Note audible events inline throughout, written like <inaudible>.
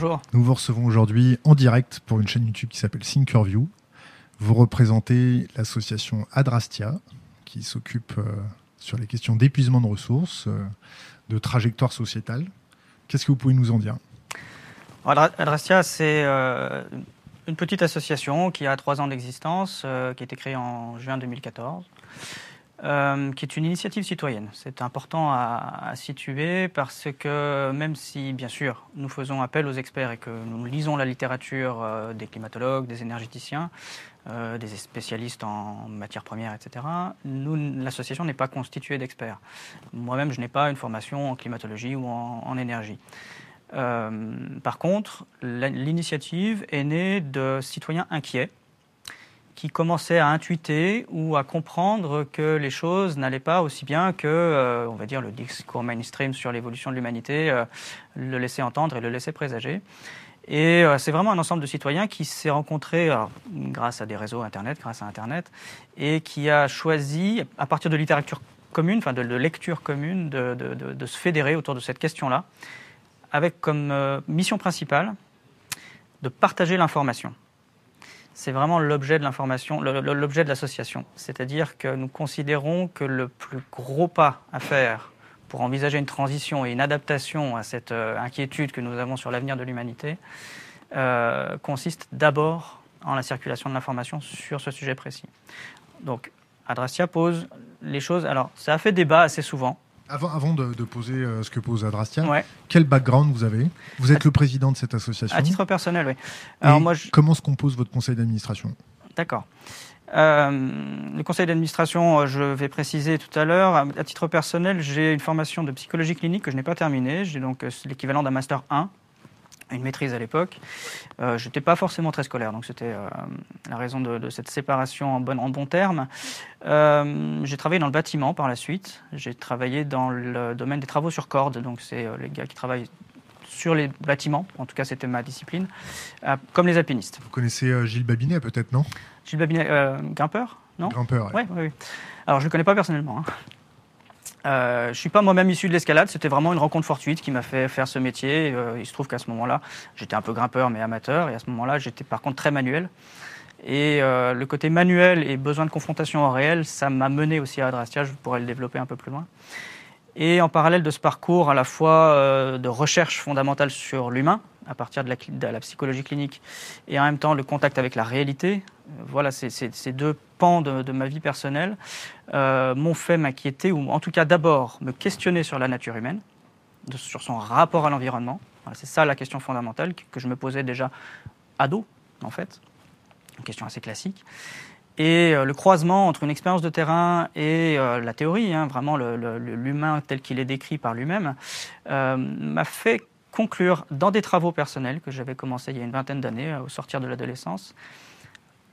Bonjour. Nous vous recevons aujourd'hui en direct pour une chaîne YouTube qui s'appelle Thinkerview. Vous représentez l'association Adrastia qui s'occupe euh, sur les questions d'épuisement de ressources, euh, de trajectoire sociétale. Qu'est-ce que vous pouvez nous en dire? Adrastia, c'est euh, une petite association qui a trois ans d'existence, qui a été créée en juin 2014. Euh, qui est une initiative citoyenne. C'est important à, situer parce que même si, bien sûr, nous faisons appel aux experts et que nous lisons la littérature euh, des climatologues, des énergéticiens, euh, des spécialistes en matières premières, etc., l'association n'est pas constituée d'experts. Moi-même, je n'ai pas une formation en climatologie ou en énergie. par contre, l'initiative est née de citoyens inquiets qui commençait à intuiter ou à comprendre que les choses n'allaient pas aussi bien que, euh, on va dire, le discours mainstream sur l'évolution de l'humanité euh, le laissait entendre et le laissait présager. Et euh, c'est vraiment un ensemble de citoyens qui s'est rencontré grâce à des réseaux Internet, grâce à Internet, et qui a choisi, à partir de littérature commune, enfin de, lecture commune, de, de, se fédérer autour de cette question-là, avec comme mission principale de partager l'information c'est vraiment l'objet de l'information, l'objet de l'association. C'est-à-dire que nous considérons que le plus gros pas à faire pour envisager une transition et une adaptation à cette euh, inquiétude que nous avons sur l'avenir de l'humanité euh, consiste d'abord en la circulation de l'information sur ce sujet précis. Donc, Adrastia pose les choses. Alors, ça a fait débat assez souvent. Avant, de, poser euh, ce que pose Adrastia, quel background vous avez? Vous êtes le président de cette association. À titre personnel, oui. Alors moi, Comment se compose votre conseil d'administration? D'accord. Euh, le conseil d'administration, euh, je vais préciser tout à l'heure. À titre personnel, j'ai une formation de psychologie clinique que je n'ai pas terminée. J'ai donc l'équivalent d'un master 1 une maîtrise à l'époque. Euh, je n'étais pas forcément très scolaire, donc c'était euh, la raison de, cette séparation en bon, en bon terme. Euh, j'ai travaillé dans le bâtiment par la suite. J'ai travaillé dans le domaine des travaux sur corde, donc c'est les gars qui travaillent sur les bâtiments, en tout cas c'était ma discipline, comme les alpinistes. Vous connaissez Gilles Babinet peut-être, non? Gilles Babinet, grimpeur non? Grimpeur, oui. Ouais, Alors je ne le connais pas personnellement. Hein. Euh, je ne suis pas moi-même issu de l'escalade, c'était vraiment une rencontre fortuite qui m'a fait faire ce métier. Euh, il se trouve qu'à ce moment-là, j'étais un peu grimpeur mais amateur, et à ce moment-là, j'étais par contre très manuel. Et euh, le côté manuel et besoin de confrontation en réel, ça m'a mené aussi à Adrastia, je pourrais le développer un peu plus loin. Et en parallèle de ce parcours à la fois de recherche fondamentale sur l'humain, à partir de la, psychologie clinique, et en même temps le contact avec la réalité, voilà, ces deux pans de, ma vie personnelle euh, m'ont fait m'inquiéter, ou en tout cas d'abord me questionner sur la nature humaine, sur son rapport à l'environnement. c'est ça la question fondamentale que, je me posais déjà ado, en fait. Une question assez classique. Et euh, le croisement entre une expérience de terrain et euh, la théorie, hein, vraiment l'humain tel qu'il est décrit par lui-même, m'a fait conclure dans des travaux personnels que j'avais commencé il y a une vingtaine d'années, au sortir de l'adolescence,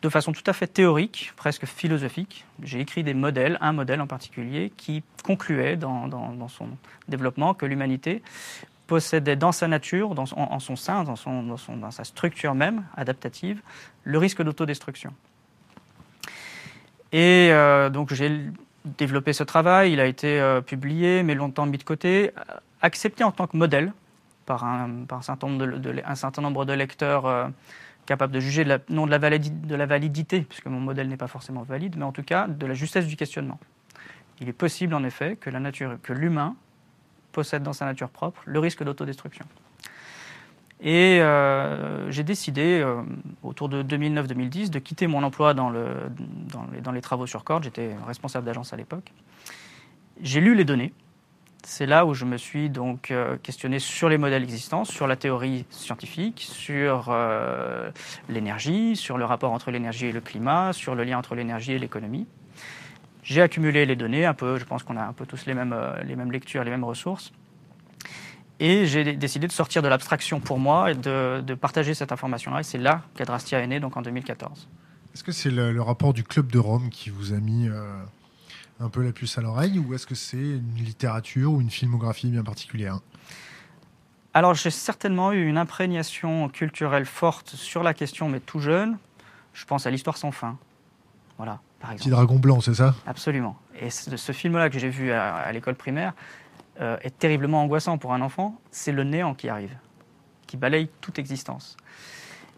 de façon tout à fait théorique, presque philosophique. J'ai écrit des modèles, un modèle en particulier, qui concluait dans, son développement que l'humanité possédait dans sa nature, dans en, son sein, dans, son, dans, sa structure même adaptative, le risque d'autodestruction. Et euh, donc j'ai développé ce travail, il a été euh, publié, mais longtemps mis de côté, accepté en tant que modèle par un, certain, nombre de, lecteurs. Euh, capable de juger non de la, validité, puisque mon modèle n'est pas forcément valide, mais en tout cas de la justesse du questionnement. Il est possible en effet que la nature, que l'humain possède dans sa nature propre le risque d'autodestruction. Et euh, j'ai décidé, euh, autour de 2009-2010, de quitter mon emploi dans les travaux sur corde. J'étais responsable d'agence à l'époque. J'ai lu les données, c'est là où je me suis donc euh, questionné sur les modèles existants, sur la théorie scientifique, sur euh, l'énergie, sur le rapport entre l'énergie et le climat, sur le lien entre l'énergie et l'économie. J'ai accumulé les données, un peu, je pense qu'on a un peu tous les mêmes, euh, les mêmes lectures, les mêmes ressources. Et j'ai décidé de sortir de l'abstraction pour moi et de, partager cette information-là. Et c'est là qu'Adrastia est né, donc en 2014. Est-ce que c'est le, rapport du Club de Rome qui vous a mis un peu la puce à l'oreille ou est-ce que c'est une littérature ou une filmographie bien particulière? Alors j'ai certainement eu une imprégnation culturelle forte sur la question, mais tout jeune. Je pense à l'histoire sans fin. Voilà, par exemple. Petit dragon blanc, c'est ça? Absolument. Et ce, film-là que j'ai vu à, l'école primaire euh, est terriblement angoissant pour un enfant. C'est le néant qui arrive. qui balaye toute existence.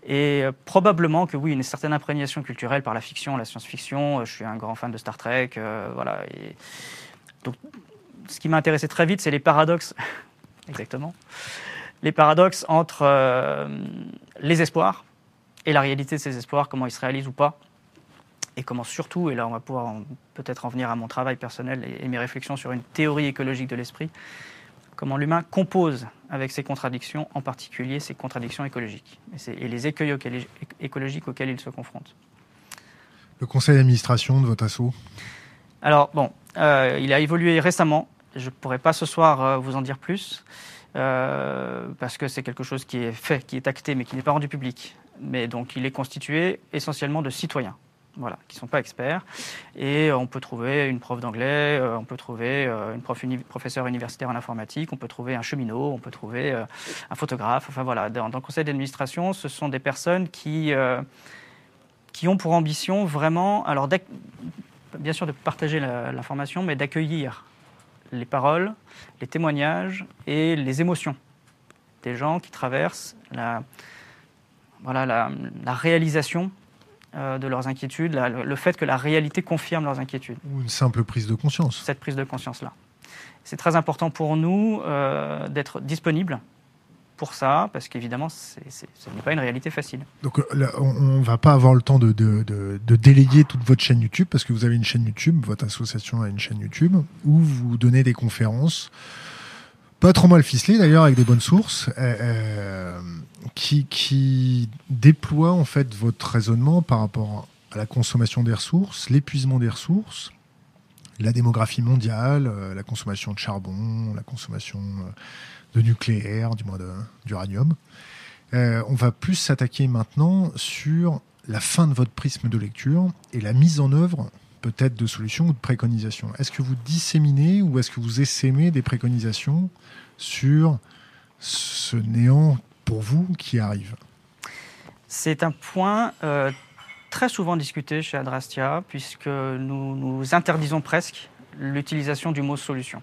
Et euh, probablement que oui, une certaine imprégnation culturelle par la fiction, la science-fiction. Je suis un grand fan de Star Trek, voilà. Et donc, ce qui m'a intéressé très vite, c'est les paradoxes, <laughs> exactement, les paradoxes entre les espoirs et la réalité de ces espoirs, comment ils se réalisent ou pas et comment surtout, et là on va pouvoir peut-être en venir à mon travail personnel et, mes réflexions sur une théorie écologique de l'esprit, comment l'humain compose avec ses contradictions, en particulier ses contradictions écologiques et, les écueils écologiques auxquels il se confronte. Le conseil d'administration de votre assaut? Alors bon, euh, il a évolué récemment, je ne pourrais pas ce soir euh, vous en dire plus. Euh, parce que c'est quelque chose qui est fait, qui est acté, mais qui n'est pas rendu public. Mais donc il est constitué essentiellement de citoyens voilà, qui ne sont pas experts. Et on peut trouver une prof d'anglais, euh, on peut trouver euh, une prof professeur universitaire en informatique, on peut trouver un cheminot, on peut trouver euh, un photographe. Enfin voilà, dans, le conseil d'administration, ce sont des personnes qui, qui ont pour ambition vraiment, alors bien sûr de partager l'information, mais d'accueillir les paroles, les témoignages et les émotions des gens qui traversent la, voilà, la, réalisation de leurs inquiétudes, le fait que la réalité confirme leurs inquiétudes. Ou une simple prise de conscience. Cette prise de conscience-là. C'est très important pour nous euh, d'être disponible pour ça, parce qu'évidemment, ce n'est pas une réalité facile. Donc, euh, on ne va pas avoir le temps de, de, déléguer toute votre chaîne YouTube, parce que vous avez une chaîne YouTube, votre association a une chaîne YouTube, où vous donnez des conférences, pas trop mal ficelées d'ailleurs, avec des bonnes sources qui, qui déploie en fait votre raisonnement par rapport à la consommation des ressources, l'épuisement des ressources, la démographie mondiale, euh, la consommation de charbon, la consommation euh, de nucléaire, du moins d'uranium. Euh, on va plus s'attaquer maintenant sur la fin de votre prisme de lecture et la mise en œuvre peut-être de solutions ou de préconisations. Est-ce que vous disséminez ou est-ce que vous essaimez des préconisations sur ce néant pour vous qui arrive? C'est un point euh, très souvent discuté chez Adrastia, puisque nous, nous interdisons presque l'utilisation du mot solution.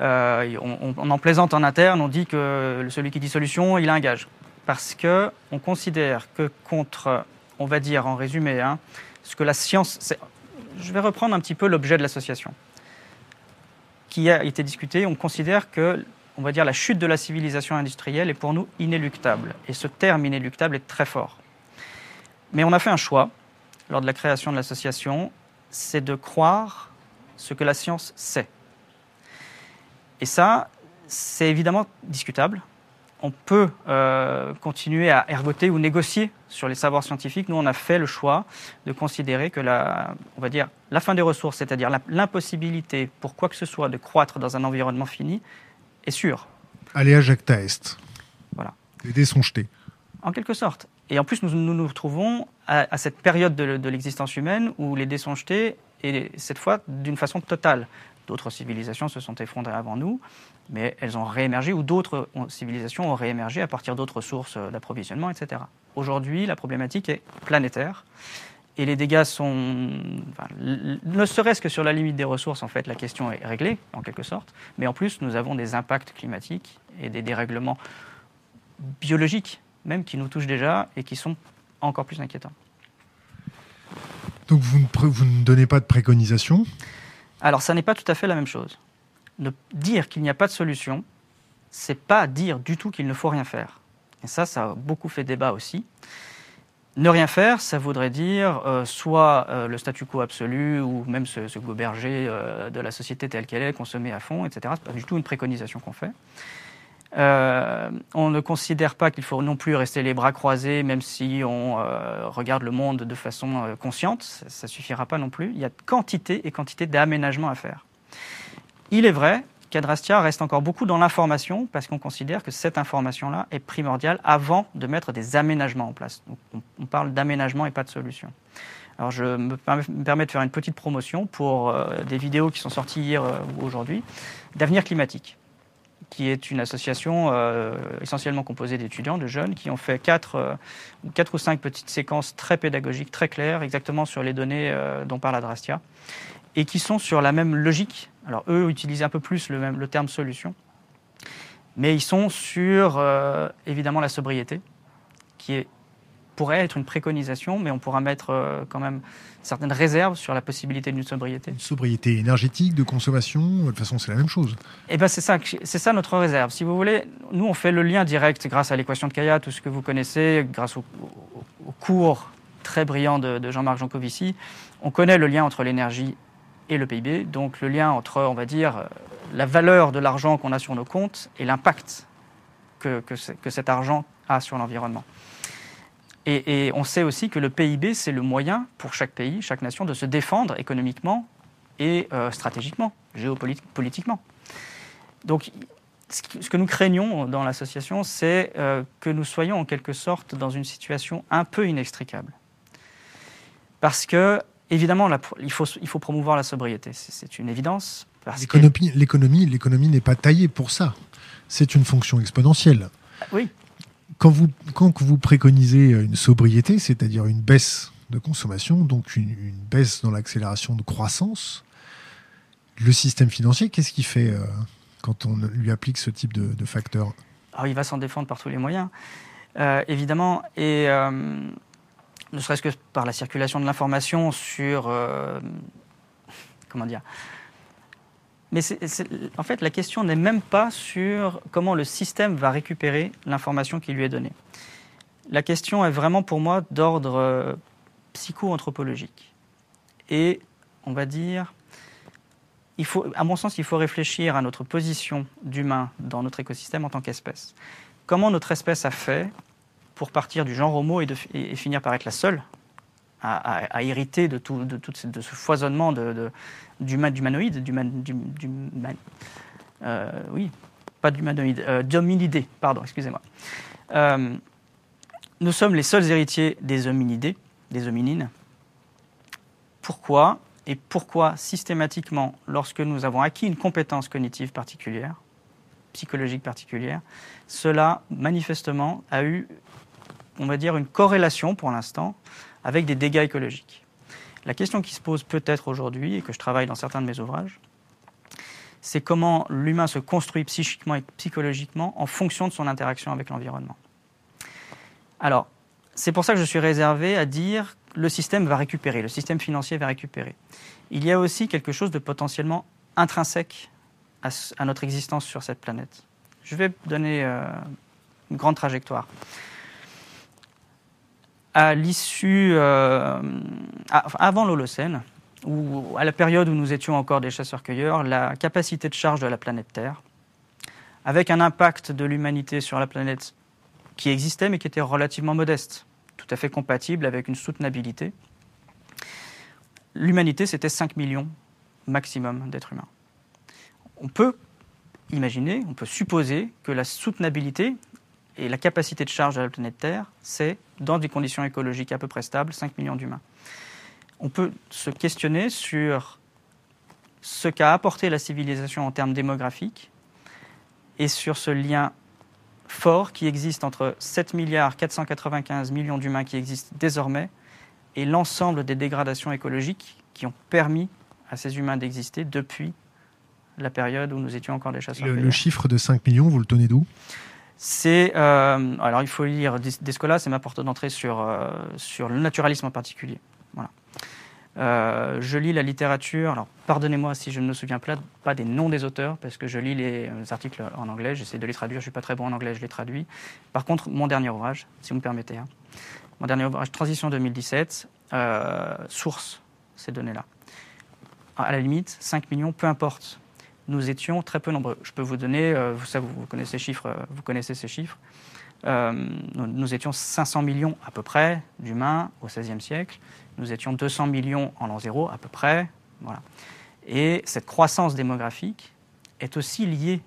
Euh, on, en plaisante en interne, on dit que celui qui dit solution, il a un gage. Parce qu'on considère que contre, on va dire en résumé, hein, ce que la science. Je vais reprendre un petit peu l'objet de l'association qui a été discuté. On considère que on va dire, la chute de la civilisation industrielle est pour nous inéluctable. Et ce terme inéluctable est très fort. Mais on a fait un choix, lors de la création de l'association, c'est de croire ce que la science sait. Et ça, c'est évidemment discutable. On peut euh, continuer à ergoter ou négocier sur les savoirs scientifiques. Nous, on a fait le choix de considérer que la, on va dire, la fin des ressources, c'est-à-dire l'impossibilité pour quoi que ce soit de croître dans un environnement fini, est sûr. Allez à Jacta Est. Voilà. Les dés sont jetés. En quelque sorte. Et en plus, nous nous, retrouvons à, cette période de, l'existence humaine où les dés sont jetés, et cette fois d'une façon totale. D'autres civilisations se sont effondrées avant nous, mais elles ont réémergé, ou d'autres civilisations ont réémergé à partir d'autres sources d'approvisionnement, etc. Aujourd'hui, la problématique est planétaire et les dégâts sont, ne serait-ce que sur la limite des ressources, en fait, la question est réglée, en quelque sorte. Mais en plus, nous avons des impacts climatiques et des dérèglements biologiques, même, qui nous touchent déjà et qui sont encore plus inquiétants. Donc, vous ne, vous ne donnez pas de préconisation? Alors, ça n'est pas tout à fait la même chose. Dire qu'il n'y a pas de solution, c'est pas dire du tout qu'il ne faut rien faire. Et ça, ça a beaucoup fait débat aussi. Ne rien faire, ça voudrait dire euh, soit euh, le statu quo absolu ou même se goberger euh, de la société telle qu'elle est, consommer à fond, etc. Ce n'est pas du tout une préconisation qu'on fait. On ne considère pas qu'il faut non plus rester les bras croisés, même si on regarde le monde de façon consciente. Ça ne suffira pas non plus. Il y a quantité et quantité d'aménagements à faire. Il est vrai qu'Adrastia reste encore beaucoup dans l'information parce qu'on considère que cette information-là est primordiale avant de mettre des aménagements en place. on, parle d'aménagement et pas de solution. Alors je me permets de faire une petite promotion pour euh, des vidéos qui sont sorties hier euh, ou aujourd'hui d'Avenir Climatique, qui est une association euh, essentiellement composée d'étudiants, de jeunes, qui ont fait quatre, quatre ou cinq petites séquences très pédagogiques, très claires, exactement sur les données dont parle Adrastia, et qui sont sur la même logique alors eux utilisent un peu plus le, même, le terme solution. Mais ils sont sur, euh, évidemment, la sobriété, qui est, pourrait être une préconisation, mais on pourra mettre euh, quand même certaines réserves sur la possibilité d'une sobriété. Une sobriété énergétique, de consommation, de toute façon, c'est la même chose. Eh ben, c'est ça, c'est ça notre réserve. Si vous voulez, nous, on fait le lien direct grâce à l'équation de Kaya, tout ce que vous connaissez, grâce au, cours très brillant de, de Jean-Marc Jancovici. On connaît le lien entre l'énergie et le PIB, donc le lien entre, on va dire, la valeur de l'argent qu'on a sur nos comptes et l'impact que, que, cet argent a sur l'environnement. Et, on sait aussi que le PIB, c'est le moyen pour chaque pays, chaque nation, de se défendre économiquement et euh, stratégiquement, géopolitiquement. Donc, ce que nous craignons dans l'association, c'est euh, que nous soyons en quelque sorte dans une situation un peu inextricable. Parce que, évidemment, il, faut, il faut promouvoir la sobriété, c'est une évidence. L'économie, l'économie n'est pas taillée pour ça. C'est une fonction exponentielle. Oui. Quand vous, quand vous préconisez une sobriété, c'est-à-dire une baisse de consommation, donc une, baisse dans l'accélération de croissance, le système financier, qu'est-ce qu'il fait euh, quand on lui applique ce type de, de facteurs Alors, Il va s'en défendre par tous les moyens, euh, évidemment. Et euh, ne serait-ce que par la circulation de l'information sur. comment dire mais en fait, la question n'est même pas sur comment le système va récupérer l'information qui lui est donnée. La question est vraiment pour moi d'ordre euh, psycho-anthropologique. Et on va dire, à mon sens, il faut réfléchir à notre position d'humain dans notre écosystème en tant qu'espèce. Comment notre espèce a fait pour partir du genre Homo et finir par être la seule à, hériter de tout, ce foisonnement de, d'humanoïdes, euh, oui, pas euh, d'hominidés, pardon, excusez-moi. Euh, nous sommes les seuls héritiers des hominidés, des hominines. Pourquoi Et pourquoi systématiquement, lorsque nous avons acquis une compétence cognitive particulière, psychologique particulière, cela manifestement a eu, on va dire, une corrélation pour l'instant avec des dégâts écologiques. La question qui se pose peut-être aujourd'hui, et que je travaille dans certains de mes ouvrages, c'est comment l'humain se construit psychiquement et psychologiquement en fonction de son interaction avec l'environnement. Alors, c'est pour ça que je suis réservé à dire le système va récupérer, le système financier va récupérer. Il y a aussi quelque chose de potentiellement intrinsèque à, notre existence sur cette planète. Je vais donner euh, une grande trajectoire à l'issue, euh, avant l'Holocène, ou à la période où nous étions encore des chasseurs-cueilleurs, la capacité de charge de la planète Terre, avec un impact de l'humanité sur la planète qui existait mais qui était relativement modeste, tout à fait compatible avec une soutenabilité. L'humanité, c'était 5 millions maximum d'êtres humains. On peut imaginer, on peut supposer que la soutenabilité et la capacité de charge de la planète Terre, c'est, dans des conditions écologiques à peu près stables, 5 millions d'humains. On peut se questionner sur ce qu'a apporté la civilisation en termes démographiques et sur ce lien fort qui existe entre 7 milliards 495 millions d'humains qui existent désormais et l'ensemble des dégradations écologiques qui ont permis à ces humains d'exister depuis la période où nous étions encore des chasseurs. Le, le chiffre de 5 millions, vous le tenez d'où? C'est euh, alors il faut lire Descola, c'est ma porte d'entrée sur euh, sur le naturalisme en particulier. Voilà. Euh, je lis la littérature. Alors pardonnez-moi si je ne me souviens pas, des noms des auteurs parce que je lis les articles en anglais. J'essaie de les traduire. Je suis pas très bon en anglais, je les traduis. Par contre, mon dernier ouvrage, si vous me permettez, hein. mon dernier ouvrage, Transition 2017, source ces données-là. À la limite, 5 millions, peu importe nous étions très peu nombreux. Je peux vous donner, euh, vous, connaissez, chiffres, euh, vous connaissez ces chiffres. Euh, nous, étions 500 millions à peu près d'humains au XVIe siècle. Nous étions 200 millions en l'an zéro à peu près. Voilà. Et cette croissance démographique est aussi liée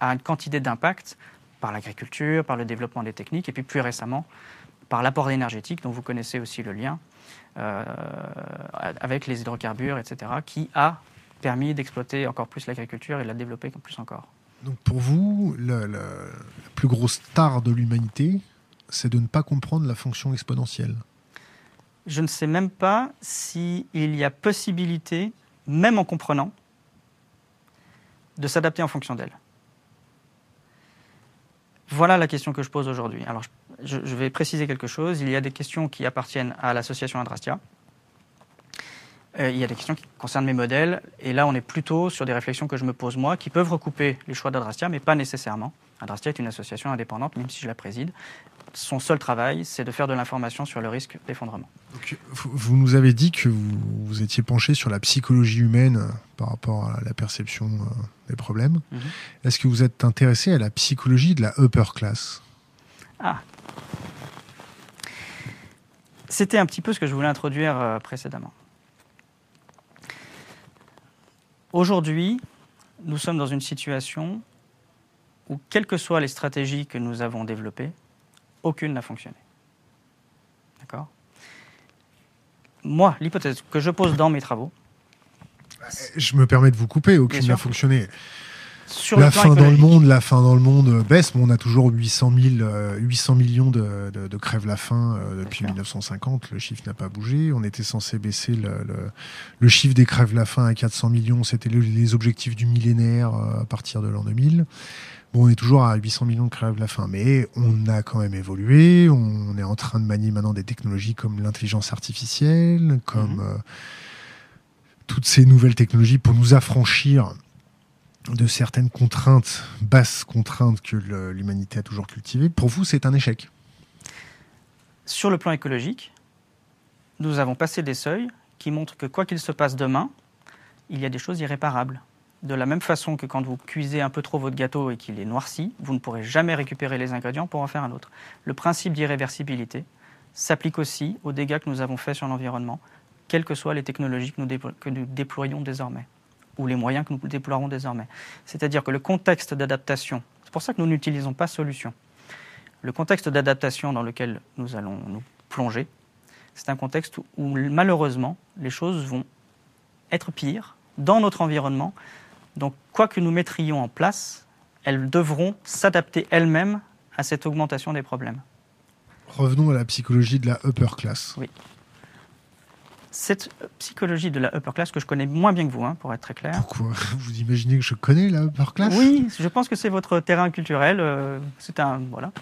à une quantité d'impact par l'agriculture, par le développement des techniques, et puis plus récemment par l'apport énergétique, dont vous connaissez aussi le lien, avec les hydrocarbures, etc., qui a permis d'exploiter encore plus l'agriculture et de la développer plus encore. Donc pour vous, la, plus grosse star de l'humanité, c'est de ne pas comprendre la fonction exponentielle Je ne sais même pas s'il y a possibilité, même en comprenant, de s'adapter en fonction d'elle. Voilà la question que je pose aujourd'hui. Alors, je, je, vais préciser quelque chose. Il y a des questions qui appartiennent à l'association Adrastia. Euh, il y a des questions qui concernent mes modèles. Et là, on est plutôt sur des réflexions que je me pose moi, qui peuvent recouper les choix d'Adrastia, mais pas nécessairement. Adrastia est une association indépendante, même si je la préside. Son seul travail, c'est de faire de l'information sur le risque d'effondrement. Vous nous avez dit que vous, vous, étiez penché sur la psychologie humaine euh, par rapport à la perception euh, des problèmes. Mm -hmm. Est-ce que vous êtes intéressé à la psychologie de la upper class? Ah C'était un petit peu ce que je voulais introduire euh, précédemment. Aujourd'hui, nous sommes dans une situation où, quelles que soient les stratégies que nous avons développées, aucune n'a fonctionné. D'accord? Moi, l'hypothèse que je pose dans mes travaux. Je me permets de vous couper, aucune n'a fonctionné. Sur la fin dans le monde, la fin dans le monde baisse, mais on a toujours 800, 000, euh, 800 millions de, de, de crèves la faim euh, depuis 1950. Le chiffre n'a pas bougé. On était censé baisser le, le, le chiffre des crèves la faim à 400 millions. C'était les objectifs du millénaire euh, à partir de l'an 2000. Bon, on est toujours à 800 millions de crèves la faim, mais on a quand même évolué. On est en train de manier maintenant des technologies comme l'intelligence artificielle, comme mmh. toutes ces nouvelles technologies pour nous affranchir de certaines contraintes, basses contraintes que l'humanité a toujours cultivées. Pour vous, c'est un échec Sur le plan écologique, nous avons passé des seuils qui montrent que quoi qu'il se passe demain, il y a des choses irréparables. De la même façon que quand vous cuisez un peu trop votre gâteau et qu'il est noirci, vous ne pourrez jamais récupérer les ingrédients pour en faire un autre. Le principe d'irréversibilité s'applique aussi aux dégâts que nous avons faits sur l'environnement, quelles que soient les technologies que nous, déployons désormais ou les moyens que nous déploierons désormais. C'est-à-dire que le contexte d'adaptation, c'est pour ça que nous n'utilisons pas solution. Le contexte d'adaptation dans lequel nous allons nous plonger, c'est un contexte où malheureusement les choses vont être pires dans notre environnement. Donc quoi que nous mettrions en place, elles devront s'adapter elles-mêmes à cette augmentation des problèmes. Revenons à la psychologie de la upper class. Oui cette psychologie de la upper class que je connais moins bien que vous, hein, pour être très clair. Pourquoi? Vous imaginez que je connais la upper class? Oui, je pense que c'est votre terrain culturel. Euh, c'est un voilà.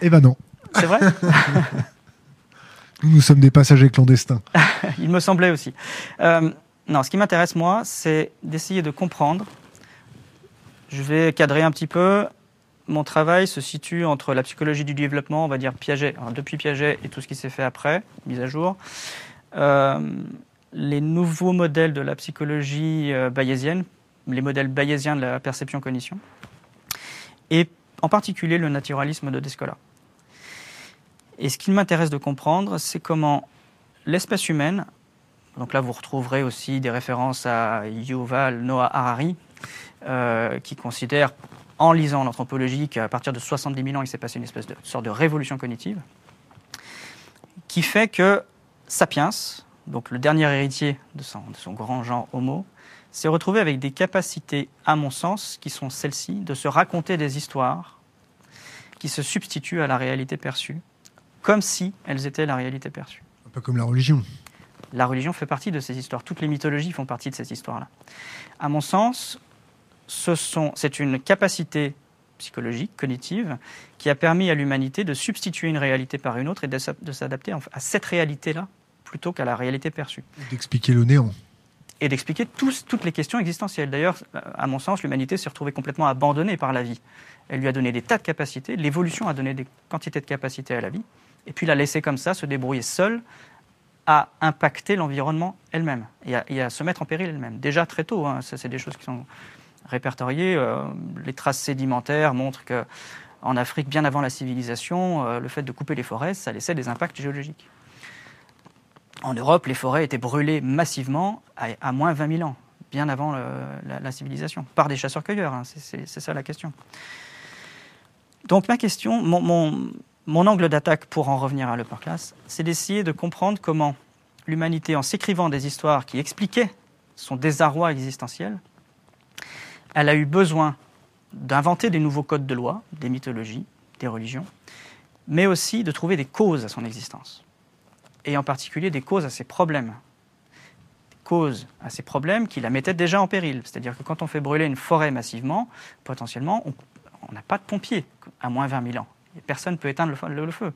Eh ben non. C'est vrai? <laughs> nous, nous sommes des passagers clandestins. <laughs> Il me semblait aussi. Euh, non, ce qui m'intéresse moi, c'est d'essayer de comprendre. Je vais cadrer un petit peu. Mon travail se situe entre la psychologie du développement, on va dire Piaget, alors depuis Piaget et tout ce qui s'est fait après, mise à jour, euh, les nouveaux modèles de la psychologie euh, bayésienne, les modèles bayésiens de la perception-cognition, et en particulier le naturalisme de Descola. Et ce qu'il m'intéresse de comprendre, c'est comment l'espèce humaine, donc là vous retrouverez aussi des références à Yuval Noah Harari, euh, qui considère, en lisant l'anthropologie, qu'à partir de 70 000 ans, il s'est passé une espèce de sorte de révolution cognitive, qui fait que Sapiens, donc le dernier héritier de son, de son grand genre Homo, s'est retrouvé avec des capacités, à mon sens, qui sont celles-ci, de se raconter des histoires qui se substituent à la réalité perçue, comme si elles étaient la réalité perçue. Un peu comme la religion. La religion fait partie de ces histoires. Toutes les mythologies font partie de ces histoires-là. À mon sens, c'est une capacité psychologique, cognitive, qui a permis à l'humanité de substituer une réalité par une autre et de s'adapter à cette réalité-là plutôt qu'à la réalité perçue. D'expliquer le néant. Et d'expliquer toutes les questions existentielles. D'ailleurs, à mon sens, l'humanité s'est retrouvée complètement abandonnée par la vie. Elle lui a donné des tas de capacités, l'évolution a donné des quantités de capacités à la vie, et puis l'a laissée comme ça se débrouiller seule à impacter l'environnement elle-même et, et, à se mettre en péril elle-même. Déjà très tôt, hein, ça c'est des choses qui sont répertoriées. Euh, les traces sédimentaires montrent que en Afrique, bien avant la civilisation, euh, le fait de couper les forêts, ça laissait des impacts géologiques. En Europe, les forêts étaient brûlées massivement à, à moins 20 000 ans, bien avant la, civilisation, par des chasseurs-cueilleurs. Hein, c'est ça la question. Donc ma question, mon, angle d'attaque pour en revenir à l'upper c'est d'essayer de comprendre comment l'humanité, en s'écrivant des histoires qui expliquaient son désarroi existentiel, elle a eu besoin d'inventer des nouveaux codes de loi, des mythologies, des religions, mais aussi de trouver des causes à son existence, et en particulier des causes à ses problèmes. Des causes à ses problèmes qui la mettaient déjà en péril. C'est-à-dire que quand on fait brûler une forêt massivement, potentiellement, on, n'a pas de pompiers à moins 20 000 ans. Personne ne peut éteindre le feu.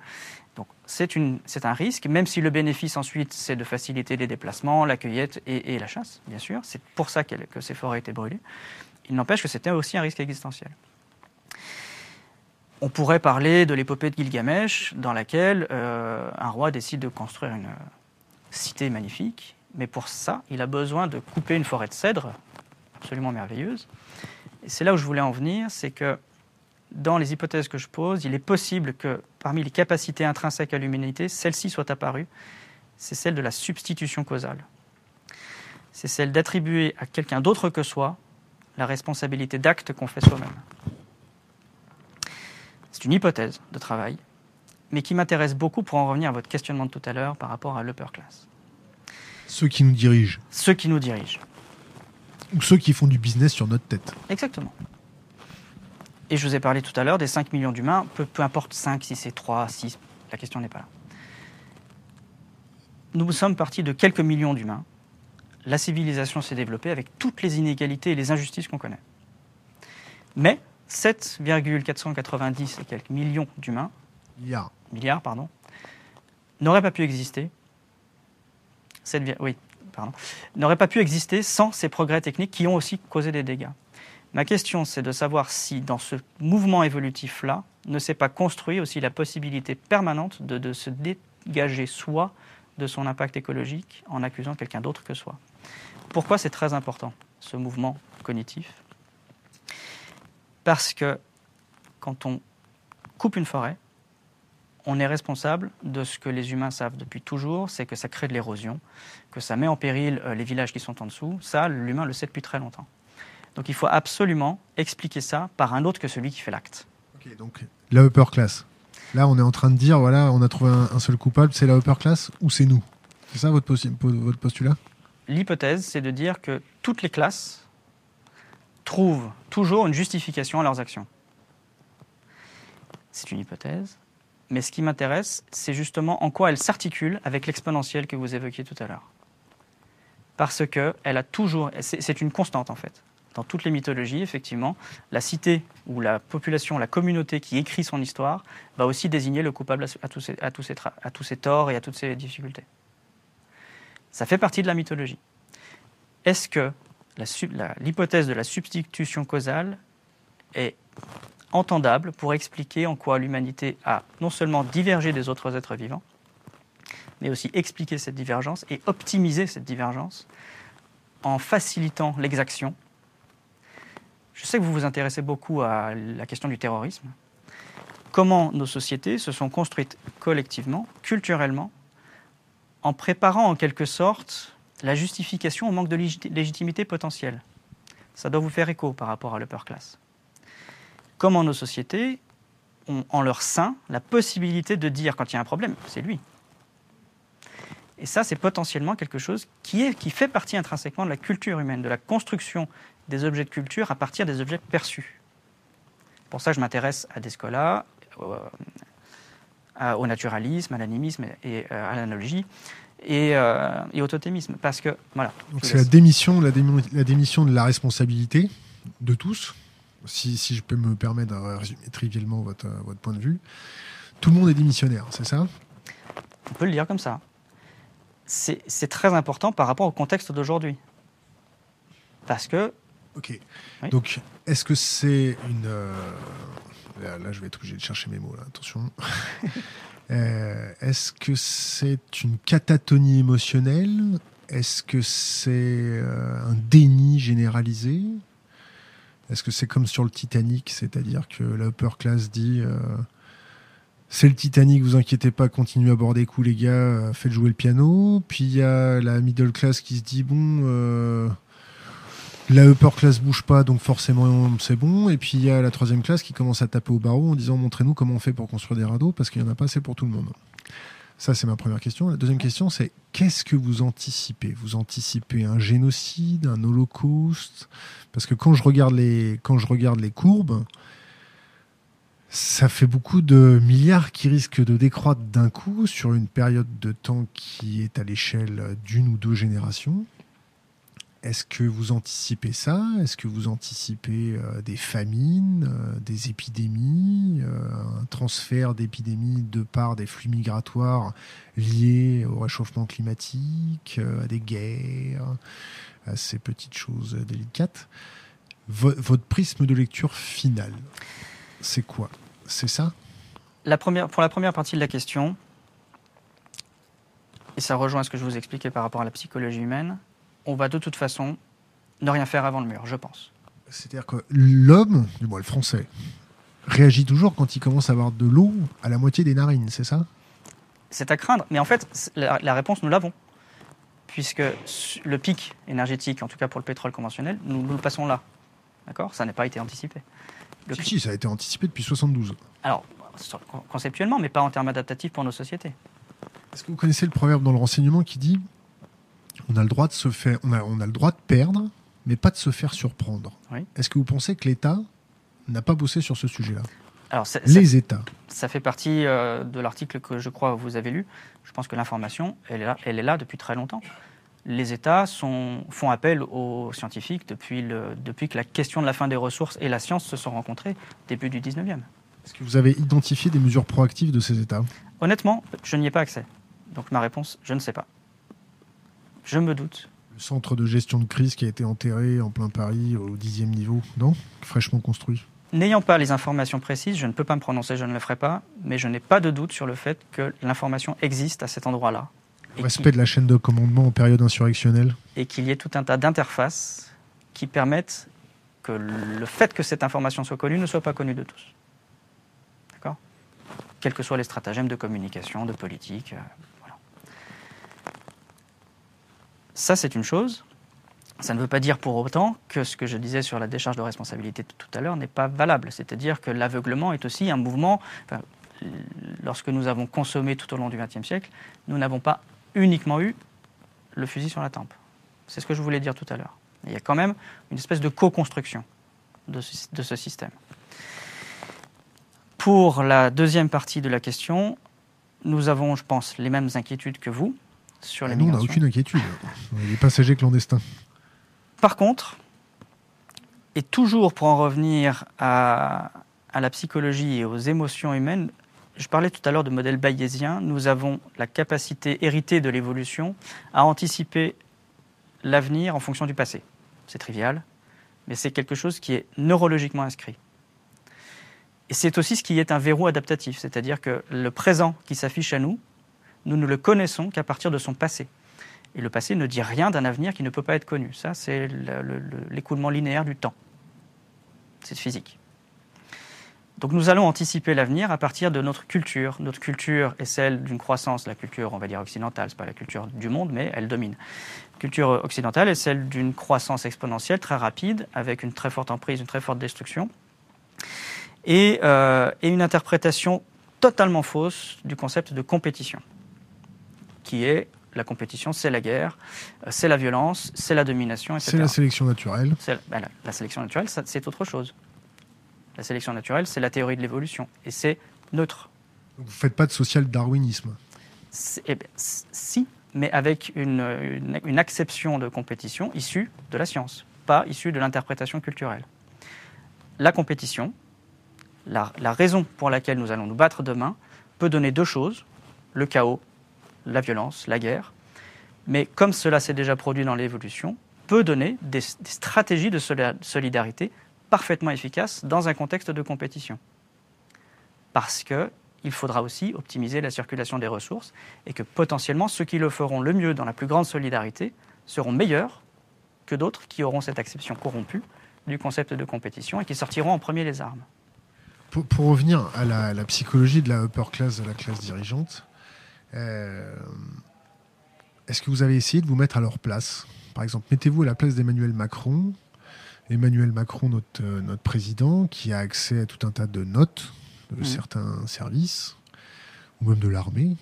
Donc c'est un risque, même si le bénéfice ensuite, c'est de faciliter les déplacements, la cueillette et, la chasse, bien sûr. C'est pour ça que ces forêts étaient brûlées. Il n'empêche que c'était aussi un risque existentiel. On pourrait parler de l'épopée de Gilgamesh, dans laquelle euh, un roi décide de construire une cité magnifique, mais pour ça, il a besoin de couper une forêt de cèdres, absolument merveilleuse. Et c'est là où je voulais en venir, c'est que dans les hypothèses que je pose, il est possible que parmi les capacités intrinsèques à l'humanité, celle-ci soit apparue. C'est celle de la substitution causale. C'est celle d'attribuer à quelqu'un d'autre que soi la responsabilité d'actes qu'on fait soi-même. C'est une hypothèse de travail, mais qui m'intéresse beaucoup pour en revenir à votre questionnement de tout à l'heure par rapport à l'upper class. Ceux qui nous dirigent. Ceux qui nous dirigent. Ou ceux qui font du business sur notre tête. Exactement. Et je vous ai parlé tout à l'heure des 5 millions d'humains, peu, peu, importe 5, si c'est 3, 6, la question n'est pas là. Nous sommes partis de quelques millions d'humains. La civilisation s'est développée avec toutes les inégalités et les injustices qu'on connaît. Mais 7,490 et quelques millions d'humains, milliards, milliards pardon, n'auraient pas pu exister. 7, oui, pardon, n'auraient pas pu exister sans ces progrès techniques qui ont aussi causé des dégâts. Ma question, c'est de savoir si dans ce mouvement évolutif-là, ne s'est pas construit aussi la possibilité permanente de, de se dégager soi de son impact écologique en accusant quelqu'un d'autre que soi. Pourquoi c'est très important, ce mouvement cognitif? Parce que quand on coupe une forêt, on est responsable de ce que les humains savent depuis toujours, c'est que ça crée de l'érosion, que ça met en péril euh, les villages qui sont en dessous. Ça, l'humain le sait depuis très longtemps. Donc il faut absolument expliquer ça par un autre que celui qui fait l'acte. Donc la upper class. Là, on est en train de dire, voilà, on a trouvé un, seul coupable, c'est la upper class ou c'est nous? C'est ça votre postulat? L'hypothèse, c'est de dire que toutes les classes trouvent toujours une justification à leurs actions. C'est une hypothèse, mais ce qui m'intéresse, c'est justement en quoi elle s'articule avec l'exponentielle que vous évoquiez tout à l'heure. Parce que elle a toujours, c'est une constante en fait. Dans toutes les mythologies, effectivement, la cité ou la population, la communauté qui écrit son histoire va aussi désigner le coupable à tous ses, à tous ses, à tous ses torts et à toutes ses difficultés. Ça fait partie de la mythologie. Est-ce que l'hypothèse de la substitution causale est entendable pour expliquer en quoi l'humanité a non seulement divergé des autres êtres vivants, mais aussi expliquer cette divergence et optimiser cette divergence en facilitant l'exaction? Je sais que vous vous intéressez beaucoup à la question du terrorisme. Comment nos sociétés se sont construites collectivement, culturellement, en préparant en quelque sorte la justification au manque de légitimité potentielle. Ça doit vous faire écho par rapport à l'upper class. Comment nos sociétés ont en leur sein la possibilité de dire quand il y a un problème, c'est lui. Et ça, c'est potentiellement quelque chose qui, fait partie intrinsèquement de la culture humaine, de la construction des objets de culture à partir des objets perçus. Pour ça, je m'intéresse à Descola, au, au naturalisme, à l'animisme et à l'analogie et, euh, et, au totémisme. Parce que, voilà. Donc c'est la démission, la, la, démission de la responsabilité de tous, si, si je peux me permettre de résumer trivialement votre, votre point de vue. Tout le monde est démissionnaire, c'est ça? On peut le dire comme ça. C'est très important par rapport au contexte d'aujourd'hui. Parce que. Ok. Donc, est-ce que c'est une. Euh, là, je vais être obligé de chercher mes mots, là. attention. <laughs> Euh, est-ce que c'est une catatonie émotionnelle? Est-ce que c'est euh, un déni généralisé? Est-ce que c'est comme sur le Titanic, c'est-à-dire que la upper class dit euh, c'est le Titanic, vous inquiétez pas, continuez à boire des coups les gars, faites jouer le piano. Puis il y a la middle class qui se dit bon la upper class bouge pas, donc forcément c'est bon. Et puis il y a la troisième classe qui commence à taper au barreau en disant montrez-nous comment on fait pour construire des radeaux parce qu'il n'y en a pas assez pour tout le monde. Ça, c'est ma première question. La deuxième question, c'est qu'est-ce que vous anticipez? Vous anticipez un génocide, un holocauste? Parce que quand je regarde les, quand je regarde les courbes, ça fait beaucoup de milliards qui risquent de décroître d'un coup sur une période de temps qui est à l'échelle d'une ou deux générations. Est-ce que vous anticipez ça? Est-ce que vous anticipez euh, des famines, euh, des épidémies, euh, un transfert d'épidémies de par des flux migratoires liés au réchauffement climatique, à des guerres, à ces petites choses délicates? Votre prisme de lecture final, c'est quoi? C'est ça? La première, Pour la première partie de la question, et ça rejoint ce que je vous expliquais par rapport à la psychologie humaine, on va de toute façon ne rien faire avant le mur, je pense. C'est-à-dire que l'homme, du moins le français, réagit toujours quand il commence à avoir de l'eau à la moitié des narines, c'est ça? C'est à craindre, mais en fait, la, réponse, nous l'avons. Puisque le pic énergétique, en tout cas pour le pétrole conventionnel, nous, le passons là. D'accord? Ça n'a pas été anticipé. si, si, ça a été anticipé depuis 72. Alors, conceptuellement, mais pas en termes adaptatifs pour nos sociétés. Est-ce que vous connaissez le proverbe dans le renseignement qui dit on a le droit de se faire, on a, on a le droit de perdre, mais pas de se faire surprendre. Est-ce que vous pensez que l'État n'a pas bossé sur ce sujet-là? Alors, les États. Ça fait partie euh, de l'article que je crois vous avez lu. Je pense que l'information, elle, est là, elle est là depuis très longtemps. Les États sont, font appel aux scientifiques depuis, le, depuis que la question de la fin des ressources et la science se sont rencontrées début du 19e. Est-ce que vous avez identifié des mesures proactives de ces États? Honnêtement, je n'y ai pas accès. Donc ma réponse, je ne sais pas. Je me doute. Le centre de gestion de crise qui a été enterré en plein Paris au dixième niveau, non? Fraîchement construit. N'ayant pas les informations précises, je ne peux pas me prononcer, je ne le ferai pas, mais je n'ai pas de doute sur le fait que l'information existe à cet endroit-là. Respect de la chaîne de commandement en période insurrectionnelle. Et qu'il y ait tout un tas d'interfaces qui permettent que le fait que cette information soit connue ne soit pas connue de tous. D'accord? Quels que soient les stratagèmes de communication, de politique. Euh, Ça, c'est une chose. Ça ne veut pas dire pour autant que ce que je disais sur la décharge de responsabilité tout à l'heure n'est pas valable. C'est-à-dire que l'aveuglement est aussi un mouvement. lorsque nous avons consommé tout au long du XXe siècle, nous n'avons pas uniquement eu le fusil sur la tempe. C'est ce que je voulais dire tout à l'heure. Il y a quand même une espèce de co-construction de ce système. Pour la deuxième partie de la question, nous avons, je pense, les mêmes inquiétudes que vous, sur Nous, on n'a aucune inquiétude. <laughs> Les passagers clandestins. Par contre, et toujours pour en revenir à, la psychologie et aux émotions humaines, je parlais tout à l'heure de modèle bayésien, nous avons la capacité héritée de l'évolution à anticiper l'avenir en fonction du passé. C'est trivial, mais c'est quelque chose qui est neurologiquement inscrit. Et c'est aussi ce qui est un verrou adaptatif, c'est-à-dire que le présent qui s'affiche à nous nous ne le connaissons qu'à partir de son passé. Et le passé ne dit rien d'un avenir qui ne peut pas être connu. Ça, c'est l'écoulement linéaire du temps. C'est physique. Donc nous allons anticiper l'avenir à partir de notre culture. Notre culture est celle d'une croissance, la culture, on va dire occidentale, ce n'est pas la culture du monde, mais elle domine. La culture occidentale est celle d'une croissance exponentielle très rapide, avec une très forte emprise, une très forte destruction, et, euh, et une interprétation totalement fausse du concept de compétition qui est la compétition, c'est la guerre, euh, c'est la violence, c'est la domination, etc. C'est la sélection naturelle. Ben, la, sélection naturelle, c'est autre chose. La sélection naturelle, c'est la théorie de l'évolution. Et c'est neutre. vous ne faites pas de social darwinisme eh ben, Si, mais avec une, une, acception de compétition issue de la science, pas issue de l'interprétation culturelle. La compétition, la, la raison pour laquelle nous allons nous battre demain, peut donner deux choses, le chaos la violence, la guerre, mais comme cela s'est déjà produit dans l'évolution, peut donner des, stratégies de solidarité parfaitement efficaces dans un contexte de compétition. Parce qu'il faudra aussi optimiser la circulation des ressources et que potentiellement ceux qui le feront le mieux dans la plus grande solidarité seront meilleurs que d'autres qui auront cette acception corrompue du concept de compétition et qui sortiront en premier les armes. Pour, revenir à la, psychologie de la upper class, de la classe dirigeante, est-ce que vous avez essayé de vous mettre à leur place? Par exemple, mettez-vous à la place d'Emmanuel Macron. Emmanuel Macron, notre, euh, notre président, qui a accès à tout un tas de notes de mmh. certains services, ou même de l'armée.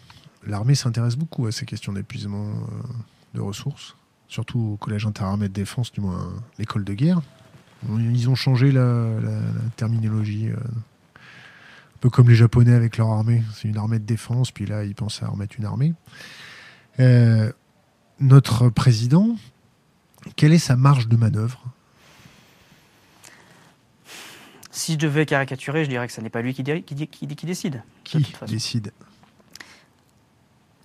L'armée s'intéresse beaucoup à ces questions d'épuisement euh, de ressources, surtout au Collège interarmé de défense, du moins l'école de guerre. Ils ont changé la, terminologie un peu comme les Japonais avec leur armée. C'est une armée de défense, puis là, ils pensent à remettre une armée. Euh, notre président Quelle est sa marge de manœuvre? Si je devais caricaturer, je dirais que ce n'est pas lui qui, qui, qui, qui décide. Qui décide?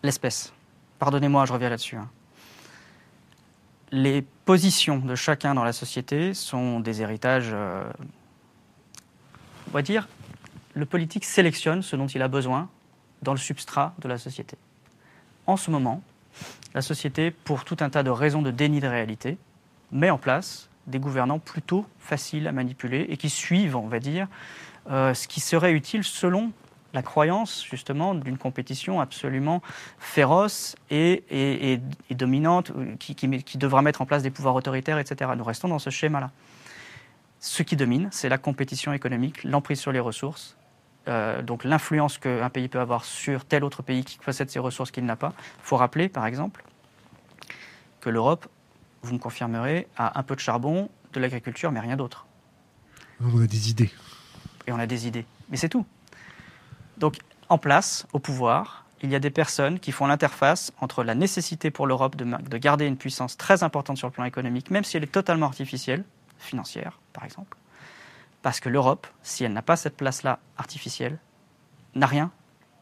L'espèce. Pardonnez-moi, je reviens là-dessus. Hein. Les positions de chacun dans la société sont des héritages, euh, on va dire, le politique sélectionne ce dont il a besoin dans le substrat de la société. En ce moment, la société, pour tout un tas de raisons de déni de réalité, met en place des gouvernants plutôt faciles à manipuler et qui suivent, on va dire, euh, ce qui serait utile selon la croyance justement d'une compétition absolument féroce et, dominante qui, qui, devra mettre en place des pouvoirs autoritaires, etc. Nous restons dans ce schéma-là. Ce qui domine, c'est la compétition économique, l'emprise sur les ressources, euh, donc l'influence qu'un pays peut avoir sur tel autre pays qui possède ces ressources qu'il n'a pas. Il faut rappeler, par exemple, que l'Europe vous me confirmerez, a un peu de charbon, de l'agriculture, mais rien d'autre. On a des idées. Et on a des idées. Mais c'est tout. Donc, en place, au pouvoir, il y a des personnes qui font l'interface entre la nécessité pour l'Europe de, de, garder une puissance très importante sur le plan économique, même si elle est totalement artificielle, financière par exemple, parce que l'Europe, si elle n'a pas cette place-là artificielle, n'a rien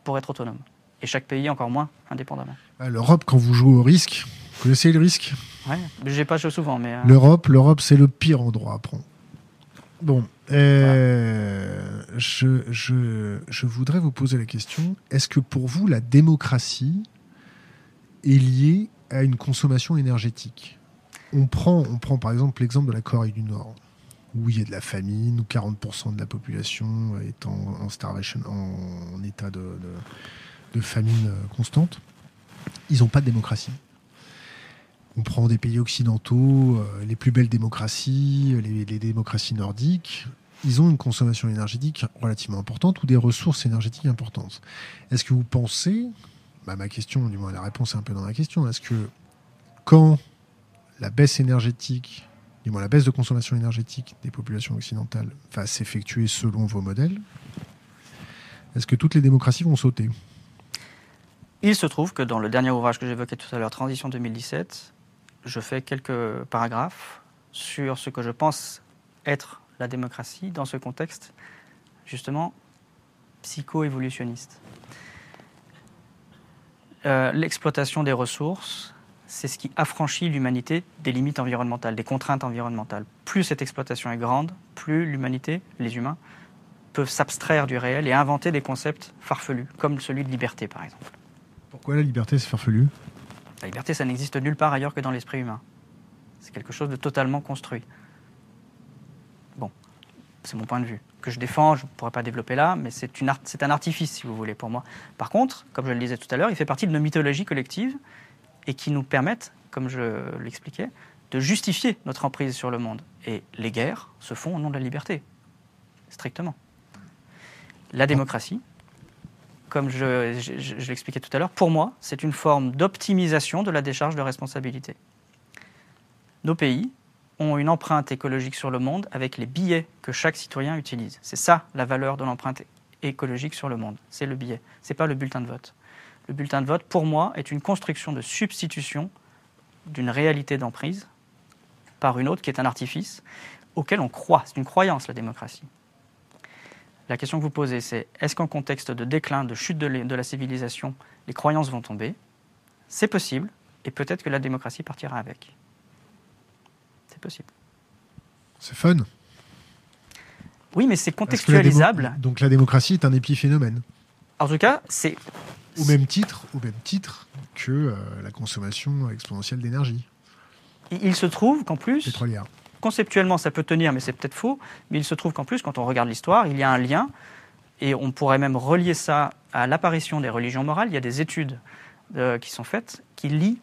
pour être autonome. Et chaque pays encore moins indépendamment. Ah, L'Europe, quand vous jouez au risque, vous connaissez le risque? Ouais, j'ai pas joué souvent, mais. Euh, L'Europe, l'Europe, c'est le pire endroit à prendre. Bon, euh, je, je, je, voudrais vous poser la question est-ce que pour vous, la démocratie est liée à une consommation énergétique? On prend, on prend par exemple l'exemple de la Corée du Nord, où il y a de la famine, où 40% de la population est en, starvation, en, état de, famine constante. Ils n'ont pas de démocratie on prend des pays occidentaux, euh, les plus belles démocraties, les, démocraties nordiques, ils ont une consommation énergétique relativement importante ou des ressources énergétiques importantes. Est-ce que vous pensez, bah, ma question, du moins la réponse est un peu dans la question, est-ce que quand la baisse énergétique, du moins la baisse de consommation énergétique des populations occidentales va s'effectuer selon vos modèles, est-ce que toutes les démocraties vont sauter? Il se trouve que dans le dernier ouvrage que j'évoquais tout à l'heure, Transition 2017, je fais quelques paragraphes sur ce que je pense être la démocratie dans ce contexte justement psycho-évolutionniste. Euh, l'exploitation des ressources, c'est ce qui affranchit l'humanité des limites environnementales, des contraintes environnementales. Plus cette exploitation est grande, plus l'humanité, les humains, peuvent s'abstraire du réel et inventer des concepts farfelus, comme celui de liberté par exemple. Pourquoi la liberté, c'est farfelu? La liberté, ça n'existe nulle part ailleurs que dans l'esprit humain. C'est quelque chose de totalement construit. Bon, c'est mon point de vue, que je défends, je ne pourrais pas développer là, mais c'est un artifice, si vous voulez, pour moi. Par contre, comme je le disais tout à l'heure, il fait partie de nos mythologies collectives et qui nous permettent, comme je l'expliquais, de justifier notre emprise sur le monde. Et les guerres se font au nom de la liberté, strictement. La démocratie, comme je, l'expliquais tout à l'heure, pour moi, c'est une forme d'optimisation de la décharge de responsabilité. Nos pays ont une empreinte écologique sur le monde avec les billets que chaque citoyen utilise. C'est ça la valeur de l'empreinte écologique sur le monde. C'est le billet. C'est pas le bulletin de vote. Le bulletin de vote, pour moi, est une construction de substitution d'une réalité d'emprise par une autre qui est un artifice auquel on croit. C'est une croyance, la démocratie. La question que vous posez, c'est est-ce qu'en contexte de déclin, de chute de, la civilisation, les croyances vont tomber? C'est possible, et peut-être que la démocratie partira avec. C'est possible. C'est fun. Oui, mais c'est contextualisable. Donc la démocratie est un épiphénomène. En tout cas, c'est au même titre, au même titre que euh, la consommation exponentielle d'énergie. Il se trouve qu'en plus, pétrolière conceptuellement, ça peut tenir, mais c'est peut-être faux. Mais il se trouve qu'en plus, quand on regarde l'histoire, il y a un lien, et on pourrait même relier ça à l'apparition des religions morales. Il y a des études euh, qui sont faites qui lient,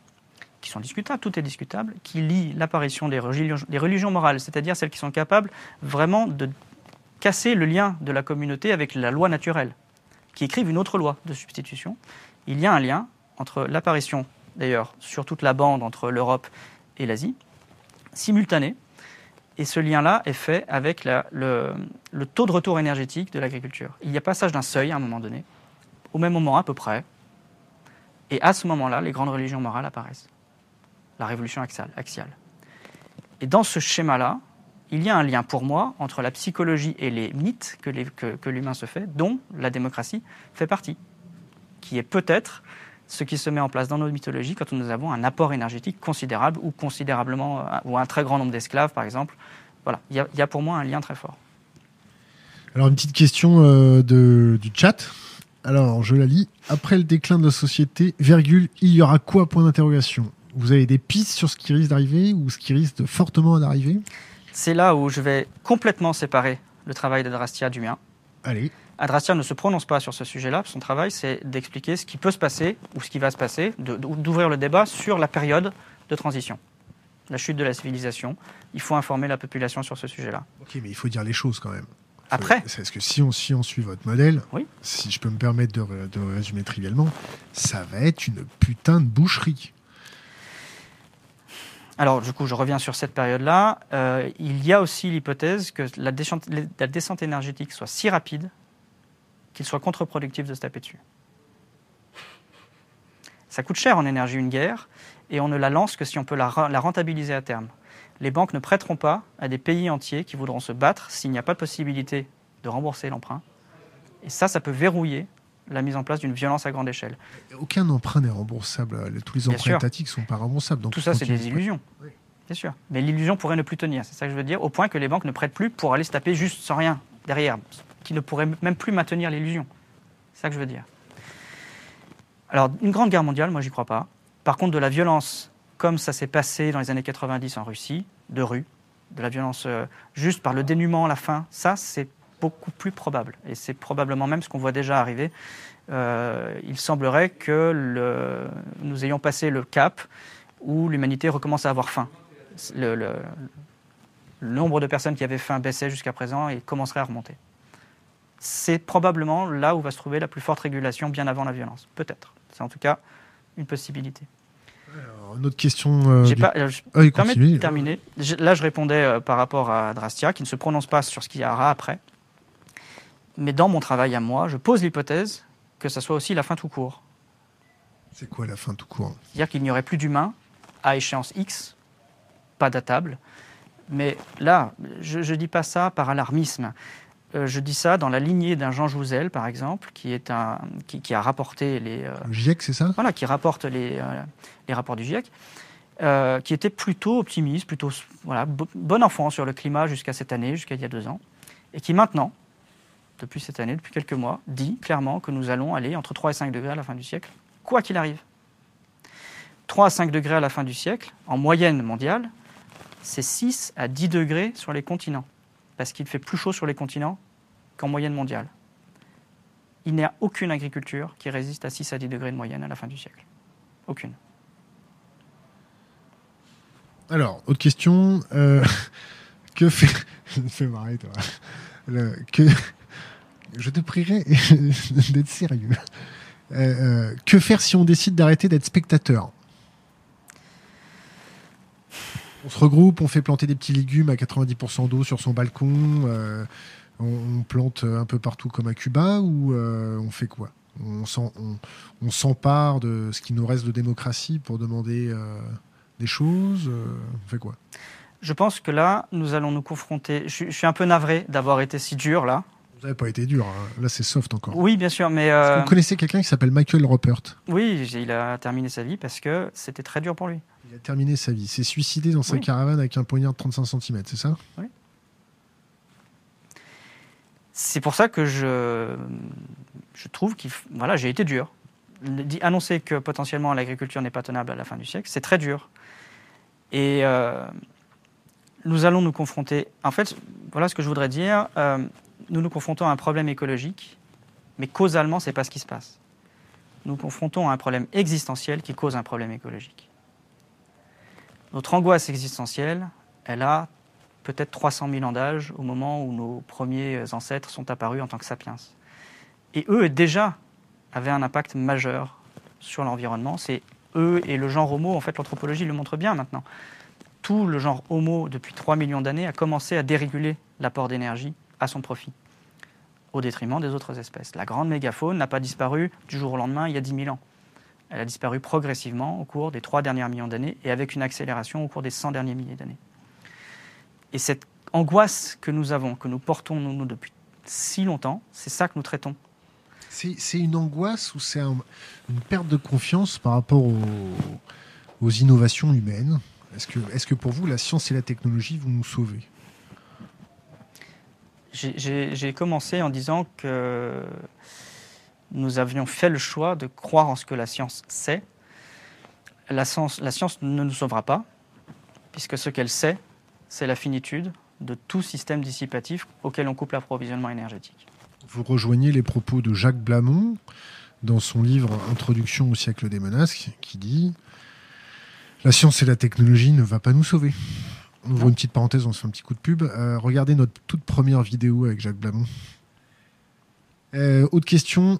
qui sont discutables, tout est discutable, qui lient l'apparition des religions, des religions morales, c'est-à-dire celles qui sont capables vraiment de casser le lien de la communauté avec la loi naturelle, qui écrivent une autre loi de substitution. Il y a un lien entre l'apparition, d'ailleurs, sur toute la bande entre l'Europe et l'Asie, simultanée, et ce lien-là est fait avec le, taux de retour énergétique de l'agriculture. Il y a passage d'un seuil à un moment donné, au même moment à peu près, et à ce moment-là, les grandes religions morales apparaissent. La révolution axiale. Et dans ce schéma-là, il y a un lien pour moi entre la psychologie et les mythes que, l'humain se fait, dont la démocratie fait partie, qui est peut-être ce qui se met en place dans nos mythologies quand nous avons un apport énergétique considérable ou considérablement ou un très grand nombre d'esclaves, par exemple. Voilà, il y, a pour moi un lien très fort. Alors une petite question euh, du chat. Alors je la lis. Après le déclin de la société, virgule, il y aura quoi? Point d'interrogation. Vous avez des pistes sur ce qui risque d'arriver ou ce qui risque fortement d'arriver C'est là où je vais complètement séparer le travail d'Adrastia du mien. Allez. Adrastia ne se prononce pas sur ce sujet-là. Son travail, c'est d'expliquer ce qui peut se passer ou ce qui va se passer, d'ouvrir le débat sur la période de transition, la chute de la civilisation. Il faut informer la population sur ce sujet-là. Ok, mais il faut dire les choses quand même. Après Parce que si on, si on suit votre modèle, oui. si je peux me permettre de, de résumer trivialement, ça va être une putain de boucherie. Alors, du coup, je reviens sur cette période-là. Euh, il y a aussi l'hypothèse que la la descente énergétique soit si rapide qu'il soit contre-productif de se taper dessus. Ça coûte cher en énergie une guerre, et on ne la lance que si on peut la, rentabiliser à terme. Les banques ne prêteront pas à des pays entiers qui voudront se battre s'il n'y a pas de possibilité de rembourser l'emprunt. Et ça, ça peut verrouiller la mise en place d'une violence à grande échelle. Aucun emprunt n'est remboursable. Tous les emprunts étatiques ne sont pas remboursables. Donc Tout ça, c'est des illusions. Bien sûr. Mais l'illusion pourrait ne plus tenir. C'est ça que je veux dire. Au point que les banques ne prêtent plus pour aller se taper juste sans rien derrière qui ne pourrait même plus maintenir l'illusion. C'est ça que je veux dire. Alors, une grande guerre mondiale, moi, j'y crois pas. Par contre, de la violence, comme ça s'est passé dans les années 90 en Russie, de rue, de la violence euh, juste par le dénuement la fin, ça, c'est beaucoup plus probable. Et c'est probablement même ce qu'on voit déjà arriver. Euh, il semblerait que le, nous ayons passé le cap où l'humanité recommence à avoir faim. Le, le, nombre de personnes qui avaient faim baissait jusqu'à présent et commencerait à remonter c'est probablement là où va se trouver la plus forte régulation bien avant la violence. Peut-être. C'est en tout cas une possibilité. Alors, une autre question. Euh, pas, euh, je ah, de terminer. là, je répondais euh, par rapport à Drastia, qui ne se prononce pas sur ce qu'il y aura après. Mais dans mon travail à moi, je pose l'hypothèse que ça soit aussi la fin tout court. C'est quoi la fin tout court? C'est-à-dire qu'il n'y aurait plus d'humains à échéance X, pas datable. Mais là, je ne dis pas ça par alarmisme. Euh, je dis ça dans la lignée d'un Jean Jouzel, par exemple, qui, est un, qui, a rapporté les. Euh, le GIEC, c'est ça? Voilà, qui rapporte les, euh, les rapports du GIEC, qui était plutôt optimiste, plutôt voilà, bon enfant sur le climat jusqu'à cette année, jusqu'à il y a deux ans, et qui maintenant, depuis cette année, depuis quelques mois, dit clairement que nous allons aller entre 3 et 5 degrés à la fin du siècle, quoi qu'il arrive. 3 à 5 degrés à la fin du siècle, en moyenne mondiale, c'est 6 à 10 degrés sur les continents parce qu'il fait plus chaud sur les continents qu'en moyenne mondiale. Il n'y a aucune agriculture qui résiste à 6 à 10 degrés de moyenne à la fin du siècle. Aucune. Alors, autre question. Euh, <laughs> que fait. Je <laughs> me fais marrer, toi. que... Je te prierai <laughs> d'être sérieux. Euh, euh, que faire si on décide d'arrêter d'être spectateur? On se regroupe, on fait planter des petits légumes à 90% d'eau sur son balcon, euh, on, plante un peu partout comme à Cuba, ou on fait quoi? On, s'empare de ce qui nous reste de démocratie pour demander des choses On fait quoi? Je pense que là, nous allons nous confronter. Je, suis un peu navré d'avoir été si dur là. Vous n'avez pas été dur, hein. là c'est soft encore. Oui, bien sûr, mais. Vous connaissez quelqu'un qui s'appelle Michael Rupert? Oui, il a terminé sa vie parce que c'était très dur pour lui. Il a terminé sa vie. C'est suicidé dans sa caravane avec un poignard de 35 cm, c'est ça? Oui. C'est pour ça que je, je trouve qu'il. Voilà, j'ai été dur. Annoncer que potentiellement l'agriculture n'est pas tenable à la fin du siècle, c'est très dur. Et euh, nous allons nous confronter. En fait, voilà ce que je voudrais dire. Euh, nous nous confrontons à un problème écologique, mais causalement, c'est pas ce qui se passe. Nous nous confrontons à un problème existentiel qui cause un problème écologique. Notre angoisse existentielle, elle a peut-être 300 000 ans d'âge au moment où nos premiers ancêtres sont apparus en tant que sapiens. Et eux déjà avaient un impact majeur sur l'environnement. C'est eux et le genre Homo, en fait l'anthropologie le montre bien maintenant. Tout le genre Homo, depuis 3 millions d'années, a commencé à déréguler l'apport d'énergie à son profit, au détriment des autres espèces. La grande mégafaune n'a pas disparu du jour au lendemain il y a 10 000 ans. Elle a disparu progressivement au cours des trois derniers millions d'années et avec une accélération au cours des 100 derniers milliers d'années. Et cette angoisse que nous avons, que nous portons nous, depuis si longtemps, c'est ça que nous traitons. C'est une angoisse ou c'est une perte de confiance par rapport aux, innovations humaines? Est-ce que, est que pour vous, la science et la technologie vont nous sauver? J'ai commencé en disant que nous avions fait le choix de croire en ce que la science sait. La science, ne nous sauvera pas, puisque ce qu'elle sait, c'est la finitude de tout système dissipatif auquel on coupe l'approvisionnement énergétique. Vous rejoignez les propos de Jacques Blamont dans son livre Introduction au siècle des menaces, qui dit La science et la technologie ne va pas nous sauver. On ouvre une petite parenthèse, on se fait un petit coup de pub. Euh, regardez notre toute première vidéo avec Jacques Blamont. Euh, autre question.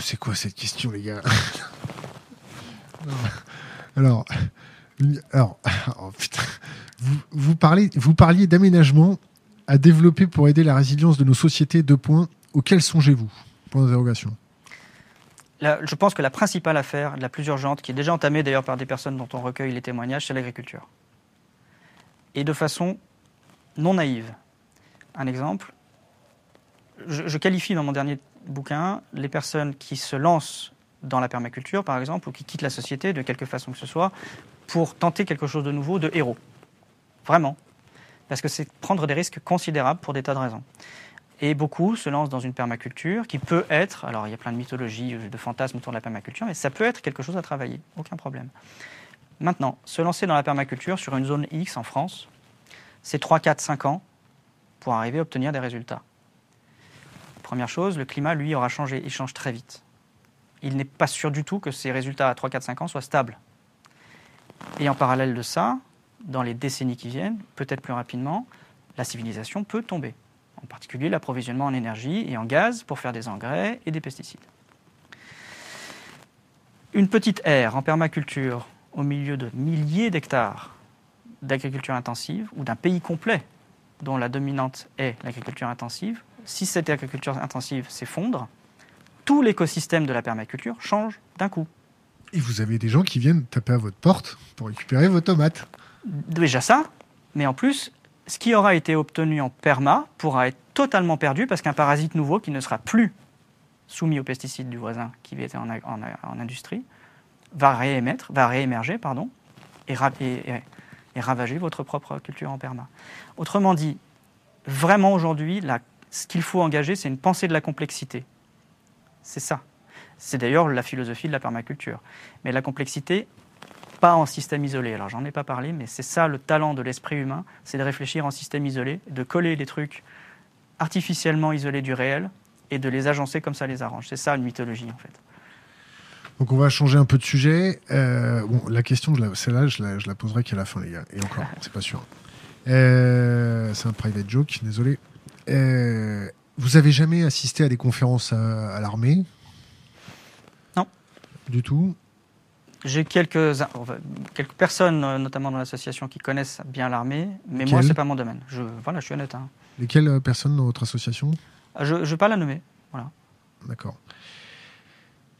C'est quoi cette question, les gars <laughs> Alors, alors, <laughs> oh, putain. Vous, parlez, vous parliez d'aménagement à développer pour aider la résilience de nos sociétés. Deux points. Auxquels songez-vous? Point d'interrogation. je pense que la principale affaire, la plus urgente, qui est déjà entamée d'ailleurs par des personnes dont on recueille les témoignages, c'est l'agriculture. Et de façon non naïve. Un exemple, je, qualifie dans mon dernier bouquin les personnes qui se lancent dans la permaculture, par exemple, ou qui quittent la société de quelque façon que ce soit, pour tenter quelque chose de nouveau, de héros. Vraiment. Parce que c'est prendre des risques considérables pour des tas de raisons. Et beaucoup se lancent dans une permaculture qui peut être, alors il y a plein de mythologies, de fantasmes autour de la permaculture, mais ça peut être quelque chose à travailler, aucun problème. Maintenant, se lancer dans la permaculture sur une zone X en France, c'est 3, 4, 5 ans pour arriver à obtenir des résultats. Première chose, le climat, lui, aura changé, il change très vite. Il n'est pas sûr du tout que ces résultats à 3, 4, 5 ans soient stables. Et en parallèle de ça, dans les décennies qui viennent, peut-être plus rapidement, la civilisation peut tomber. En particulier l'approvisionnement en énergie et en gaz pour faire des engrais et des pesticides. Une petite aire en permaculture au milieu de milliers d'hectares d'agriculture intensive ou d'un pays complet dont la dominante est l'agriculture intensive, si cette agriculture intensive s'effondre, tout l'écosystème de la permaculture change d'un coup. Et vous avez des gens qui viennent taper à votre porte pour récupérer vos tomates. Déjà ça, mais en plus, ce qui aura été obtenu en perma pourra être totalement perdu parce qu'un parasite nouveau qui ne sera plus soumis aux pesticides du voisin qui était en, en, industrie va réémettre, va réémerger, pardon, et, et, ravager votre propre culture en perma. Autrement dit, vraiment aujourd'hui, ce qu'il faut engager, c'est une pensée de la complexité. C'est ça. C'est d'ailleurs la philosophie de la permaculture. Mais la complexité, pas en système isolé. Alors j'en ai pas parlé, mais c'est ça le talent de l'esprit humain, c'est de réfléchir en système isolé, de coller des trucs artificiellement isolés du réel et de les agencer comme ça les arrange. C'est ça une mythologie en fait. Donc on va changer un peu de sujet. Euh, bon, la question, celle-là, je la, je la poserai qu'à la fin, les gars. Et encore, c'est pas sûr. Euh, c'est un private joke, désolé. Euh, vous avez jamais assisté à des conférences à l'armée? Du tout? J'ai quelques, quelques personnes, notamment dans l'association, qui connaissent bien l'armée, mais moi, ce n'est pas mon domaine. Je, voilà, je suis honnête. Hein. Lesquelles personnes dans votre association? Ah, Je ne vais pas la nommer. Voilà. D'accord.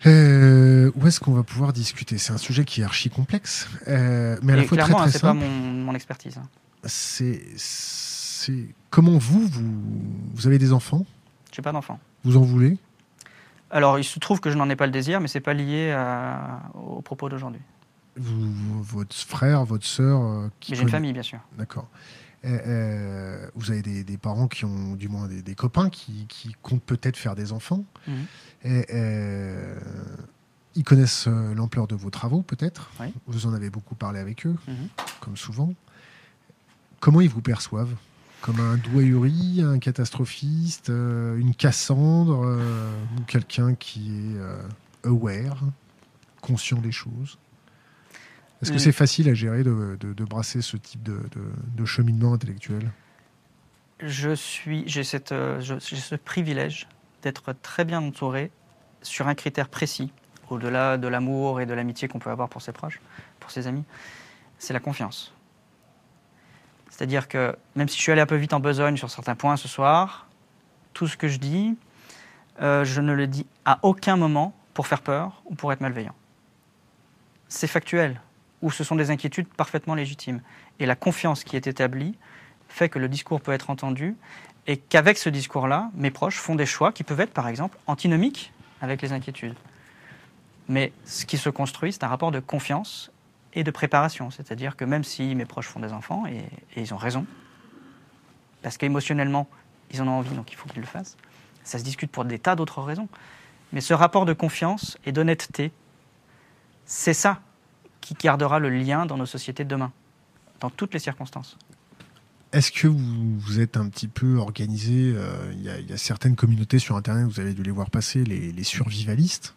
Euh, où est-ce qu'on va pouvoir discuter? C'est un sujet qui est archi complexe, mais à la fois très, très hein, c'est pas mon, mon expertise. Hein. C'est, comment vous, vous, vous avez des enfants? J'ai pas d'enfants. Vous en voulez? Alors, il se trouve que je n'en ai pas le désir, mais ce n'est pas lié au propos d'aujourd'hui. votre frère, votre sœur euh, J'ai une famille, bien sûr. D'accord. Euh, vous avez des, parents qui ont, du moins des, copains qui, comptent peut-être faire des enfants. Mhm. Euh, ils connaissent l'ampleur de vos travaux, peut-être. Vous en avez beaucoup parlé avec eux, mhm. comme souvent. Comment ils vous perçoivent? Comme un douayuri, un catastrophiste, euh, une Cassandre, euh, ou quelqu'un qui est euh, aware, conscient des choses? Est-ce que c'est facile à gérer de, brasser ce type de, cheminement intellectuel? Je suis, j'ai ce privilège d'être très bien entouré sur un critère précis, au-delà de l'amour et de l'amitié qu'on peut avoir pour ses proches, pour ses amis, c'est la confiance. C'est-à-dire que même si je suis allé un peu vite en besogne sur certains points ce soir, tout ce que je dis, euh, je ne le dis à aucun moment pour faire peur ou pour être malveillant. C'est factuel. Ou ce sont des inquiétudes parfaitement légitimes. Et la confiance qui est établie fait que le discours peut être entendu et qu'avec ce discours-là, mes proches font des choix qui peuvent être, par exemple, antinomiques avec les inquiétudes. Mais ce qui se construit, c'est un rapport de confiance et de préparation. C'est-à-dire que même si mes proches font des enfants, et, ils ont raison, parce qu'émotionnellement, ils en ont envie, donc il faut qu'ils le fassent, ça se discute pour des tas d'autres raisons. Mais ce rapport de confiance et d'honnêteté, c'est ça qui gardera le lien dans nos sociétés de demain, dans toutes les circonstances. Est-ce que vous, êtes un petit peu organisé euh, Il y, a certaines communautés sur Internet, vous avez dû les voir passer, les, survivalistes.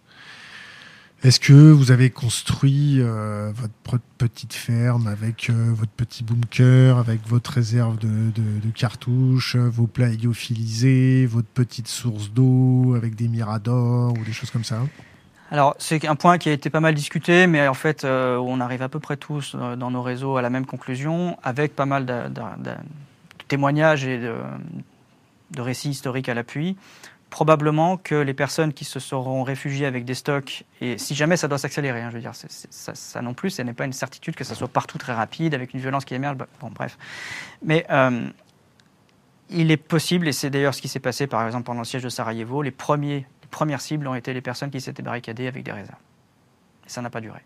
Est-ce que vous avez construit euh, votre petite ferme avec euh, votre petit bunker, avec votre réserve de, cartouches, vos plats héliophilisés, votre petite source d'eau avec des miradors ou des choses comme ça? Alors, c'est un point qui a été pas mal discuté, mais en fait, euh, on arrive à peu près tous euh, dans nos réseaux à la même conclusion, avec pas mal de, témoignages et de, récits historiques à l'appui. Probablement que les personnes qui se seront réfugiées avec des stocks, et si jamais ça doit s'accélérer, hein, je veux dire, ça, non plus, ce n'est pas une certitude que ça soit partout très rapide, avec une violence qui émerge, bah, bon, bref. Mais euh, il est possible, et c'est d'ailleurs ce qui s'est passé par exemple pendant le siège de Sarajevo, les premiers premières cibles ont été les personnes qui s'étaient barricadées avec des réserves. Et ça n'a pas duré.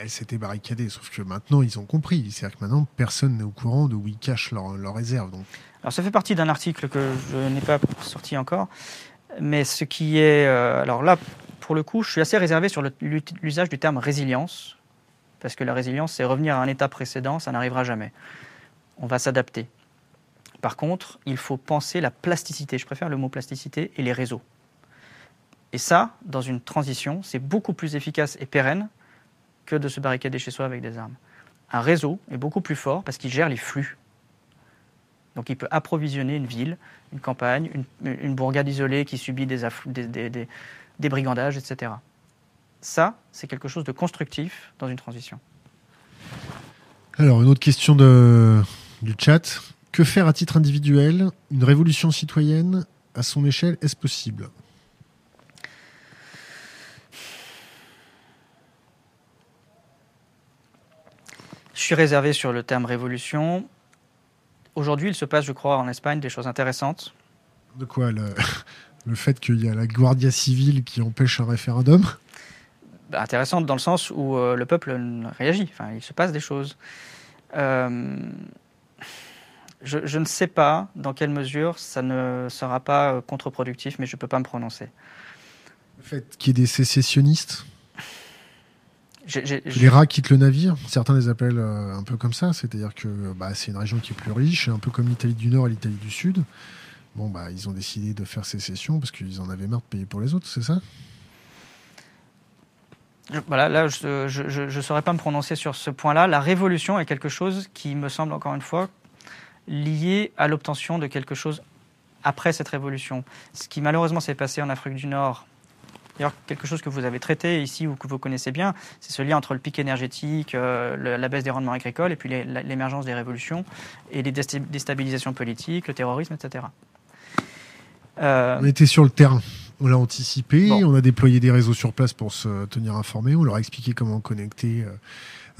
elles s'étaient barricadées, sauf que maintenant ils ont compris. C'est-à-dire que maintenant personne n'est au courant de où ils cachent leurs réserves. Donc. Alors ça fait partie d'un article que je n'ai pas sorti encore. Mais ce qui est. Euh, alors là, pour le coup, je suis assez réservé sur l'usage du terme résilience. Parce que la résilience, c'est revenir à un état précédent, ça n'arrivera jamais. On va s'adapter. Par contre, il faut penser la plasticité. Je préfère le mot plasticité et les réseaux. Et ça, dans une transition, c'est beaucoup plus efficace et pérenne que de se barricader chez soi avec des armes. Un réseau est beaucoup plus fort parce qu'il gère les flux. Donc il peut approvisionner une ville, une campagne, une, bourgade isolée qui subit des, des, brigandages, etc. Ça, c'est quelque chose de constructif dans une transition. Alors, une autre question de, du chat. Que faire à titre individuel? Une révolution citoyenne, à son échelle, est-ce possible? Je suis réservé sur le terme révolution. Aujourd'hui, il se passe, je crois, en Espagne des choses intéressantes. De quoi le, <laughs> le fait qu'il y a la Guardia civile qui empêche un référendum? Bah, Intéressante dans le sens où euh, le peuple réagit. Enfin, il se passe des choses. Euh, je, je, ne sais pas dans quelle mesure ça ne sera pas euh, contre-productif, mais je ne peux pas me prononcer. Le fait qu'il y ait des sécessionnistes? Les rats quittent le navire, certains les appellent euh, un peu comme ça, c'est-à-dire que bah, c'est une région qui est plus riche, un peu comme l'Italie du Nord et l'Italie du Sud. Bon, bah, ils ont décidé de faire sécession parce qu'ils en avaient marre de payer pour les autres, c'est ça? Voilà, là, je ne saurais pas me prononcer sur ce point-là. La révolution est quelque chose qui me semble, encore une fois, lié à l'obtention de quelque chose après cette révolution. Ce qui malheureusement s'est passé en Afrique du Nord D'ailleurs, quelque chose que vous avez traité ici ou que vous connaissez bien, c'est ce lien entre le pic énergétique, euh, la baisse des rendements agricoles et puis l'émergence des révolutions et les déstabilisations politiques, le terrorisme, etc. Euh, on était sur le terrain. On l'a anticipé, on a déployé des réseaux sur place pour se tenir informés, on leur a expliqué comment connecter euh,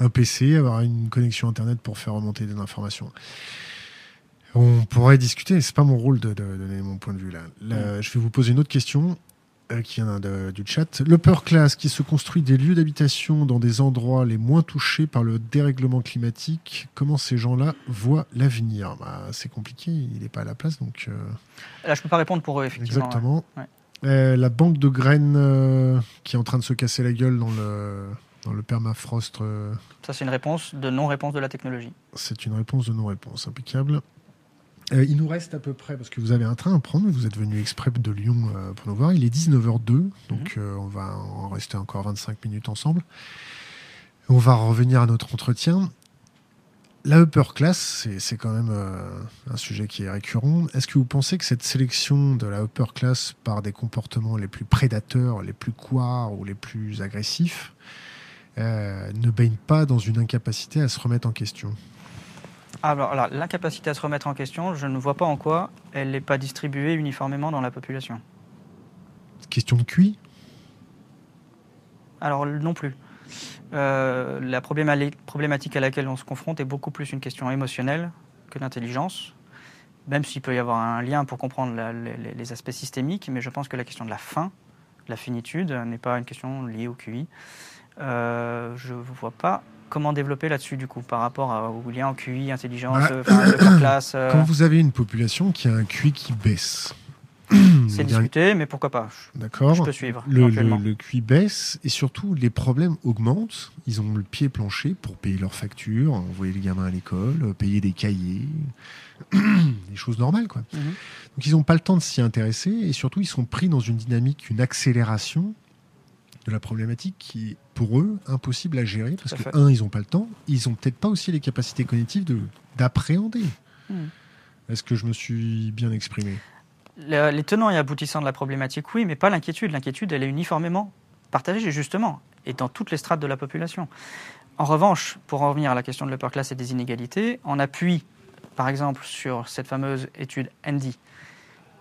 un PC, avoir une connexion Internet pour faire remonter des informations. On pourrait discuter, c'est pas mon rôle de, donner mon point de vue là. là je vais vous poser une autre question. Euh, qui vient du chat. L'upper class qui se construit des lieux d'habitation dans des endroits les moins touchés par le dérèglement climatique, comment ces gens-là voient l'avenir? Bah, C'est compliqué, il n'est pas à la place. Donc, euh, Là, je ne peux pas répondre pour eux, effectivement. Exactement. Euh, la banque de graines qui est en train de se casser la gueule dans le, dans le permafrost. Ça, c'est une réponse de non-réponse de la technologie. C'est une réponse de non-réponse, impeccable. Euh, il nous reste à peu près, parce que vous avez un train à prendre, vous êtes venu exprès de Lyon euh, pour nous voir. Il est 19h02, donc mhm. euh, on va en rester encore 25 minutes ensemble. On va revenir à notre entretien. La upper class, c'est quand même un sujet qui est récurrent. Est-ce que vous pensez que cette sélection de la upper class par des comportements les plus prédateurs, les plus couards ou les plus agressifs ne baigne pas dans une incapacité à se remettre en question? Alors, l'incapacité à se remettre en question, je ne vois pas en quoi elle n'est pas distribuée uniformément dans la population. Question de QI? Alors, non plus. euh, la problématique à laquelle on se confronte est beaucoup plus une question émotionnelle que d'intelligence, même s'il peut y avoir un lien pour comprendre les, aspects systémiques, mais je pense que la question de la fin, la finitude, n'est pas une question liée au QI. Euh, je ne vois pas comment développer là-dessus, du coup, par rapport au lien en QI, intelligence, bah, classe. Quand vous avez une population qui a un QI qui baisse, c'est discuté, mais pourquoi pas? D'accord. Je peux suivre. Le, le, QI baisse et surtout les problèmes augmentent. Ils ont le pied planché pour payer leurs factures, envoyer les gamins à l'école, payer des cahiers, <clears throat> des choses normales quoi. Mhm. Donc ils n'ont pas le temps de s'y intéresser et surtout ils sont pris dans une dynamique, une accélération de la problématique qui est pour eux impossible à gérer parce que un ils n'ont pas le temps, ils n'ont peut-être pas aussi les capacités cognitives de d'appréhender. Mhm. Est-ce que je me suis bien exprimé? Les tenants et aboutissants de la problématique, oui, mais pas l'inquiétude. L'inquiétude, elle est uniformément partagée, justement, et dans toutes les strates de la population. En revanche, pour en revenir à la question de l'upper class et des inégalités, on appuie, par exemple, sur cette fameuse étude Andy,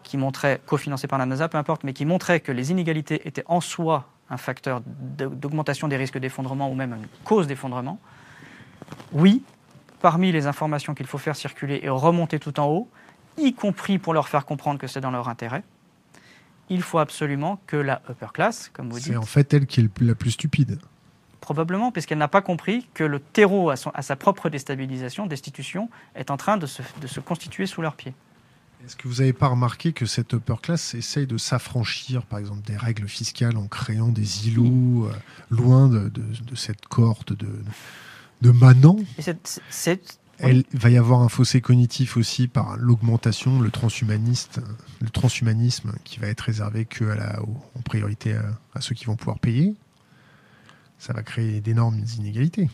qui montrait, cofinancée par la NASA, peu importe, mais qui montrait que les inégalités étaient en soi un facteur d'augmentation des risques d'effondrement ou même une cause d'effondrement. Oui, parmi les informations qu'il faut faire circuler et remonter tout en haut, y compris pour leur faire comprendre que c'est dans leur intérêt, il faut absolument que la upper class, comme vous dites. C'est en fait elle qui est la plus stupide. Probablement, puisqu'elle n'a pas compris que le terreau à, sa propre déstabilisation, destitution, est en train de se, constituer sous leurs pieds. Est-ce que vous n'avez pas remarqué que cette upper class essaye de s'affranchir, par exemple, des règles fiscales en créant des îlots euh, loin de, cette cohorte de, de manants? Il va y avoir un fossé cognitif aussi par l'augmentation, le transhumaniste, le transhumanisme qui va être réservé que la, en priorité à, ceux qui vont pouvoir payer. Ça va créer d'énormes inégalités.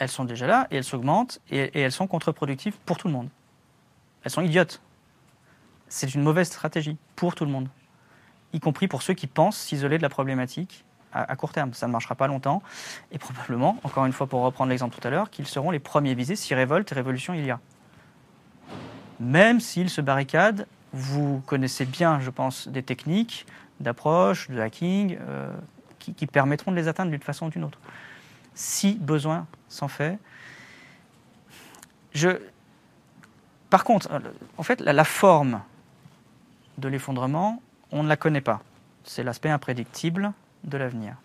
Elles sont déjà là et elles s'augmentent et, et elles sont contre-productives pour tout le monde. Elles sont idiotes. C'est une mauvaise stratégie pour tout le monde, y compris pour ceux qui pensent s'isoler de la problématique à, court terme. Ça ne marchera pas longtemps. Et probablement, encore une fois pour reprendre l'exemple tout à l'heure, qu'ils seront les premiers visés si révolte et révolution il y a. Même s'ils se barricadent, vous connaissez bien, je pense, des techniques d'approche, de hacking, euh, qui, permettront de les atteindre d'une façon ou d'une autre. Si besoin s'en fait. Je... Par contre, en fait, la forme de l'effondrement, on ne la connaît pas. C'est l'aspect imprédictible de l'avenir.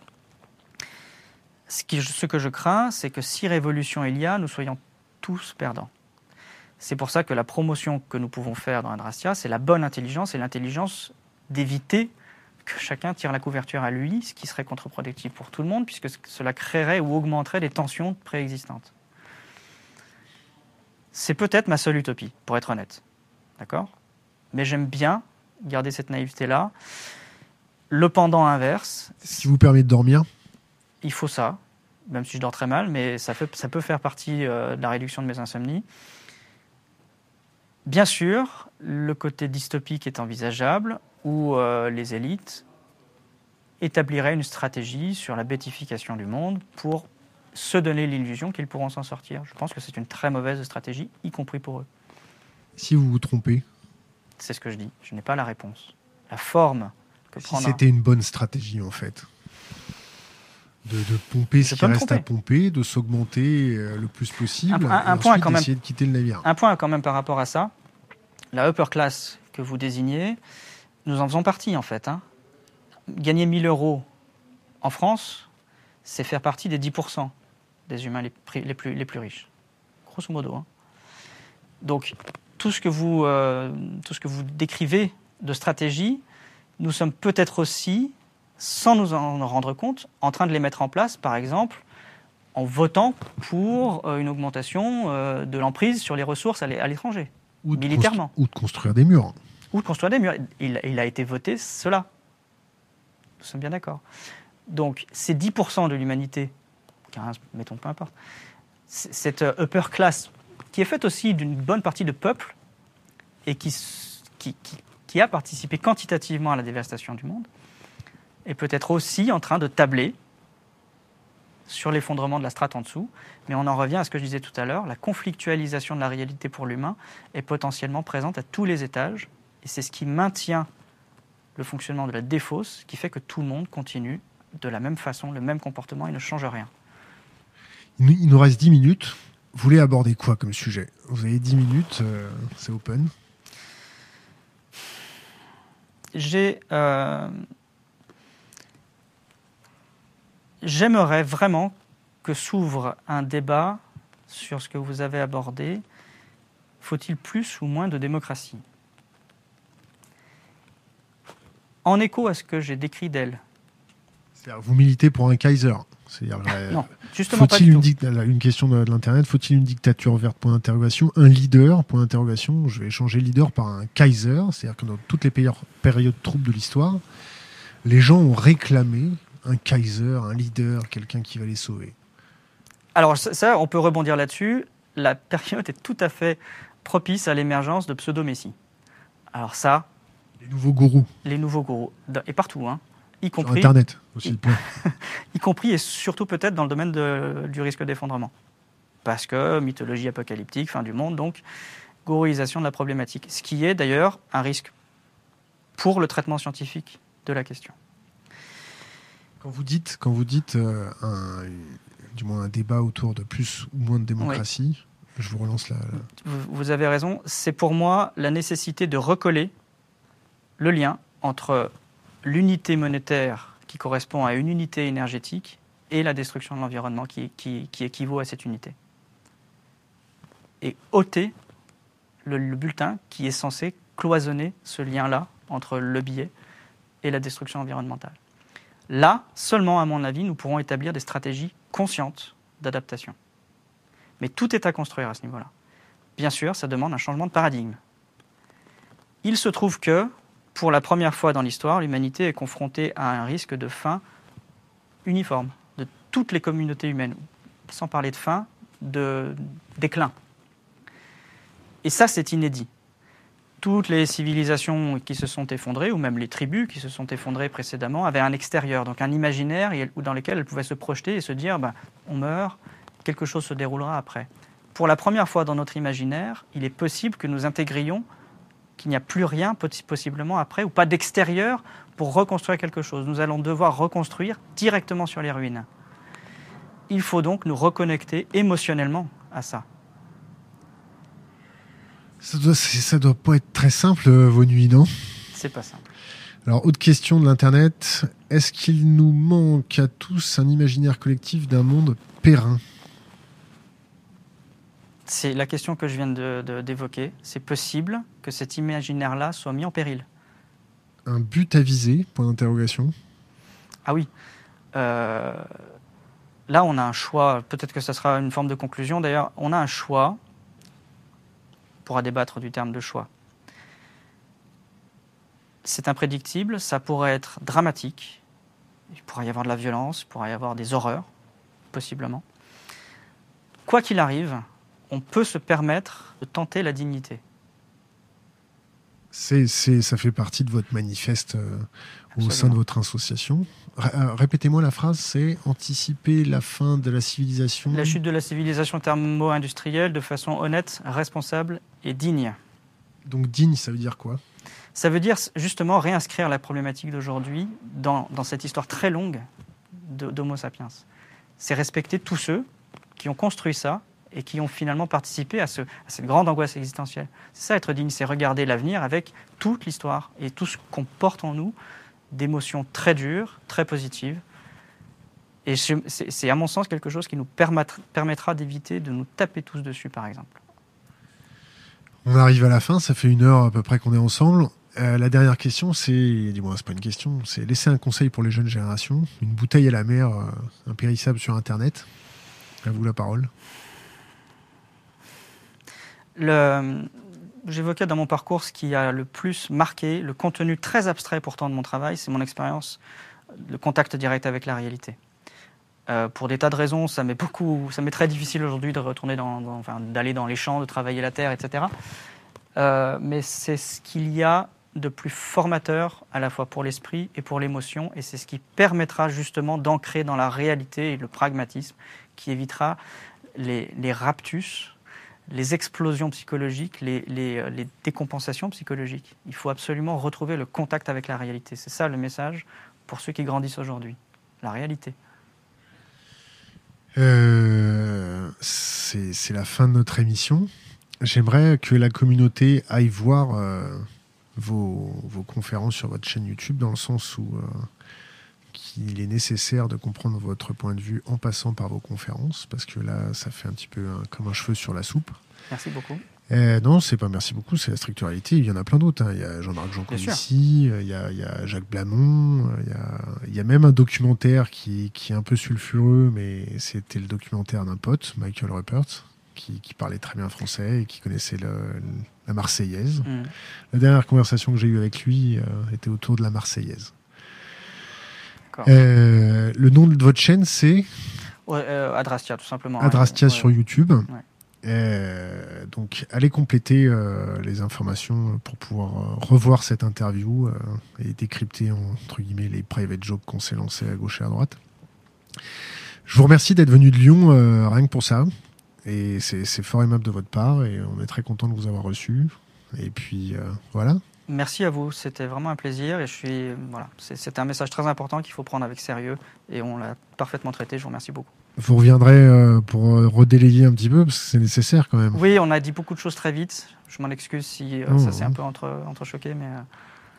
Ce, que je crains, c'est que si révolution il y a, nous soyons tous perdants. C'est pour ça que la promotion que nous pouvons faire dans Adrastia, c'est la bonne intelligence et l'intelligence d'éviter que chacun tire la couverture à lui, ce qui serait contre-productif pour tout le monde, puisque cela créerait ou augmenterait des tensions préexistantes. C'est peut-être ma seule utopie, pour être honnête. D'accord? Mais j'aime bien garder cette naïveté-là. Le pendant inverse. Ce qui vous permet de dormir Il faut ça, même si je dors très mal, mais ça, fait, ça peut faire partie euh, de la réduction de mes insomnies. Bien sûr, le côté dystopique est envisageable, où euh, les élites établiraient une stratégie sur la bétification du monde pour se donner l'illusion qu'ils pourront s'en sortir. Je pense que c'est une très mauvaise stratégie, y compris pour eux. Si vous vous trompez C'est ce que je dis, je n'ai pas la réponse. La forme si c'était une bonne stratégie, en fait. De, pomper ce qui reste à pomper, de s'augmenter euh, le plus possible, un, et point quand même, de quitter le navire. Un point quand même par rapport à ça. La upper class que vous désignez, nous en faisons partie en fait. Hein. Gagner 1000 euros en France, c'est faire partie des 10% des humains les, plus, les plus riches. Grosso modo. Hein. Donc tout ce, que vous, euh, tout ce que vous décrivez de stratégie, nous sommes peut-être aussi, sans nous en rendre compte, en train de les mettre en place, par exemple, en votant pour euh, une augmentation euh, de l'emprise sur les ressources à l'étranger, militairement. Ou de construire des murs. Ou de construire des murs. Il, a été voté cela. Nous sommes bien d'accord. Donc, ces 10% de l'humanité, 15, mettons, peu importe, cette upper class, qui est faite aussi d'une bonne partie de peuples et qui, qui, qui a participé quantitativement à la dévastation du monde, est peut-être aussi en train de tabler sur l'effondrement de la strate en dessous. Mais on en revient à ce que je disais tout à l'heure, la conflictualisation de la réalité pour l'humain est potentiellement présente à tous les étages, et c'est ce qui maintient le fonctionnement de la défausse, qui fait que tout le monde continue de la même façon, le même comportement, et ne change rien. Il nous reste 10 minutes. Vous voulez aborder quoi comme sujet? Vous avez 10 minutes, euh, c'est open. J'ai. Euh, j'aimerais vraiment que s'ouvre un débat sur ce que vous avez abordé. Faut-il plus ou moins de démocratie? En écho à ce que j'ai décrit d'elle. Vous militez pour un Kaiser faut-il une, une, question de, l'internet Faut-il une dictature verte Point d'interrogation. Un leader Point d'interrogation. Je vais changer leader par un Kaiser, c'est-à-dire que dans toutes les périodes troubles de l'histoire, les gens ont réclamé un Kaiser, un leader, quelqu'un qui va les sauver. Alors ça, on peut rebondir là-dessus. La période est tout à fait propice à l'émergence de pseudo-messies. Alors ça... Les nouveaux gourous. Les nouveaux gourous. Et partout, hein y compris Internet aussi. <laughs> y compris et surtout peut-être dans le domaine du risque d'effondrement, parce que mythologie apocalyptique, fin du monde, donc gourouisation de la problématique, ce qui est d'ailleurs un risque pour le traitement scientifique de la question. Quand vous dites, quand vous dites euh, un, du moins un débat autour de plus ou moins de démocratie, je vous relance là. vous avez raison. C'est pour moi la nécessité de recoller le lien entre l'unité monétaire qui correspond à une unité énergétique et la destruction de l'environnement qui, qui, équivaut à cette unité. Et ôter le, bulletin qui est censé cloisonner ce lien-là entre le billet et la destruction environnementale. Là, seulement à mon avis, nous pourrons établir des stratégies conscientes d'adaptation. Mais tout est à construire à ce niveau-là. Bien sûr, ça demande un changement de paradigme. Il se trouve que pour la première fois dans l'histoire, l'humanité est confrontée à un risque de faim uniforme de toutes les communautés humaines, sans parler de faim, de déclin. Et ça, c'est inédit. Toutes les civilisations qui se sont effondrées, ou même les tribus qui se sont effondrées précédemment, avaient un extérieur, donc un imaginaire dans lequel elles pouvaient se projeter et se dire ben, on meurt, quelque chose se déroulera après. Pour la première fois dans notre imaginaire, il est possible que nous intégrions qu'il n'y a plus rien possiblement après, ou pas d'extérieur pour reconstruire quelque chose. Nous allons devoir reconstruire directement sur les ruines. Il faut donc nous reconnecter émotionnellement à ça. Ça doit, ça doit pas être très simple, euh, vos nuits, non? C'est pas simple. Alors, autre question de l'Internet. Est-ce qu'il nous manque à tous un imaginaire collectif d'un monde périn c'est la question que je viens d'évoquer. c'est possible que cet imaginaire-là soit mis en péril. Un but à viser Point d'interrogation. Ah oui. Euh, là, on a un choix. Peut-être que ce sera une forme de conclusion. D'ailleurs, on a un choix. On pourra débattre du terme de choix. C'est imprédictible. Ça pourrait être dramatique. Il pourrait y avoir de la violence. Il pourrait y avoir des horreurs, possiblement. Quoi qu'il arrive, on peut se permettre de tenter la dignité. C'est, ça fait partie de votre manifeste euh, au sein de votre association. Euh, répétez-moi la phrase, c'est anticiper la fin de la civilisation. La chute de la civilisation thermo-industrielle de façon honnête, responsable et digne. Donc digne, ça veut dire quoi? Ça veut dire justement réinscrire la problématique d'aujourd'hui dans, dans cette histoire très longue d'Homo sapiens. C'est respecter tous ceux qui ont construit ça et qui ont finalement participé à, cette grande angoisse existentielle. C'est ça être digne, c'est regarder l'avenir avec toute l'histoire et tout ce qu'on porte en nous d'émotions très dures, très positives. Et c'est à mon sens quelque chose qui nous permettra d'éviter de nous taper tous dessus, par exemple. On arrive à la fin, ça fait une heure à peu près qu'on est ensemble. Euh, la dernière question, c'est, dis-moi, c'est pas une question, c'est laisser un conseil pour les jeunes générations, une bouteille à la mer, euh, impérissable sur Internet. À vous la parole. J'évoquais dans mon parcours ce qui a le plus marqué, le contenu très abstrait pourtant de mon travail, c'est mon expérience, le contact direct avec la réalité. Euh, pour des tas de raisons, ça m'est beaucoup, ça m'est très difficile aujourd'hui de retourner dans, enfin, d'aller dans les champs, de travailler la terre, etc. Euh, mais c'est ce qu'il y a de plus formateur à la fois pour l'esprit et pour l'émotion, et c'est ce qui permettra justement d'ancrer dans la réalité le pragmatisme, qui évitera les raptus les explosions psychologiques, euh, les, décompensations psychologiques. Il faut absolument retrouver le contact avec la réalité. C'est ça le message pour ceux qui grandissent aujourd'hui. La réalité. Euh, c'est la fin de notre émission. J'aimerais que la communauté aille voir euh, vos, conférences sur votre chaîne YouTube, dans le sens où qu'il est nécessaire de comprendre votre point de vue en passant par vos conférences, parce que là, ça fait un petit peu comme un cheveu sur la soupe. Merci beaucoup. Euh, non, c'est pas merci beaucoup, c'est la structuralité. Il y en a plein d'autres. Hein. Il y a Jean-Marc Jancovici, il, y a, il y a Jacques Blamont, il y a, il y a même un documentaire qui, qui est un peu sulfureux, mais c'était le documentaire d'un pote, Michael Ruppert, qui, qui, parlait très bien français et qui connaissait le, la Marseillaise. Mm. La dernière conversation que j'ai eue avec lui euh, était autour de la Marseillaise. Euh, le nom de votre chaîne, c'est euh, Adrastia, tout simplement. Adrastia sur YouTube. Euh, donc, allez compléter les informations pour pouvoir revoir cette interview et décrypter entre guillemets les private jokes qu'on s'est lancés à gauche et à droite. Je vous remercie d'être venu de Lyon, rien que pour ça. Et c'est fort aimable de votre part et on est très content de vous avoir reçu. Et puis voilà. Merci à vous, c'était vraiment un plaisir et je suis voilà, c'est un message très important qu'il faut prendre avec sérieux et on l'a parfaitement traité. Je vous remercie beaucoup. Vous reviendrez euh, pour euh, redélayer un petit peu, parce que c'est nécessaire quand même. Oui, on a dit beaucoup de choses très vite. Je m'en excuse si euh, ça s'est un peu entre, entrechoqué. Mais,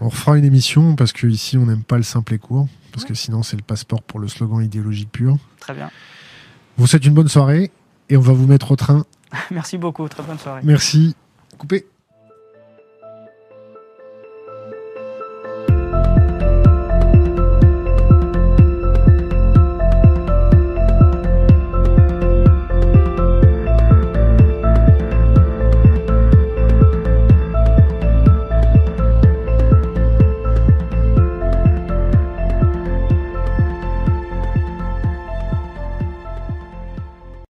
On refera une émission, parce qu'ici, on n'aime pas le simple et court, parce que sinon, c'est le passeport pour le slogan idéologique pur. Très bien. Vous souhaite une bonne soirée, et on va vous mettre au train. <laughs> Merci beaucoup, très bonne soirée. Merci. Coupé.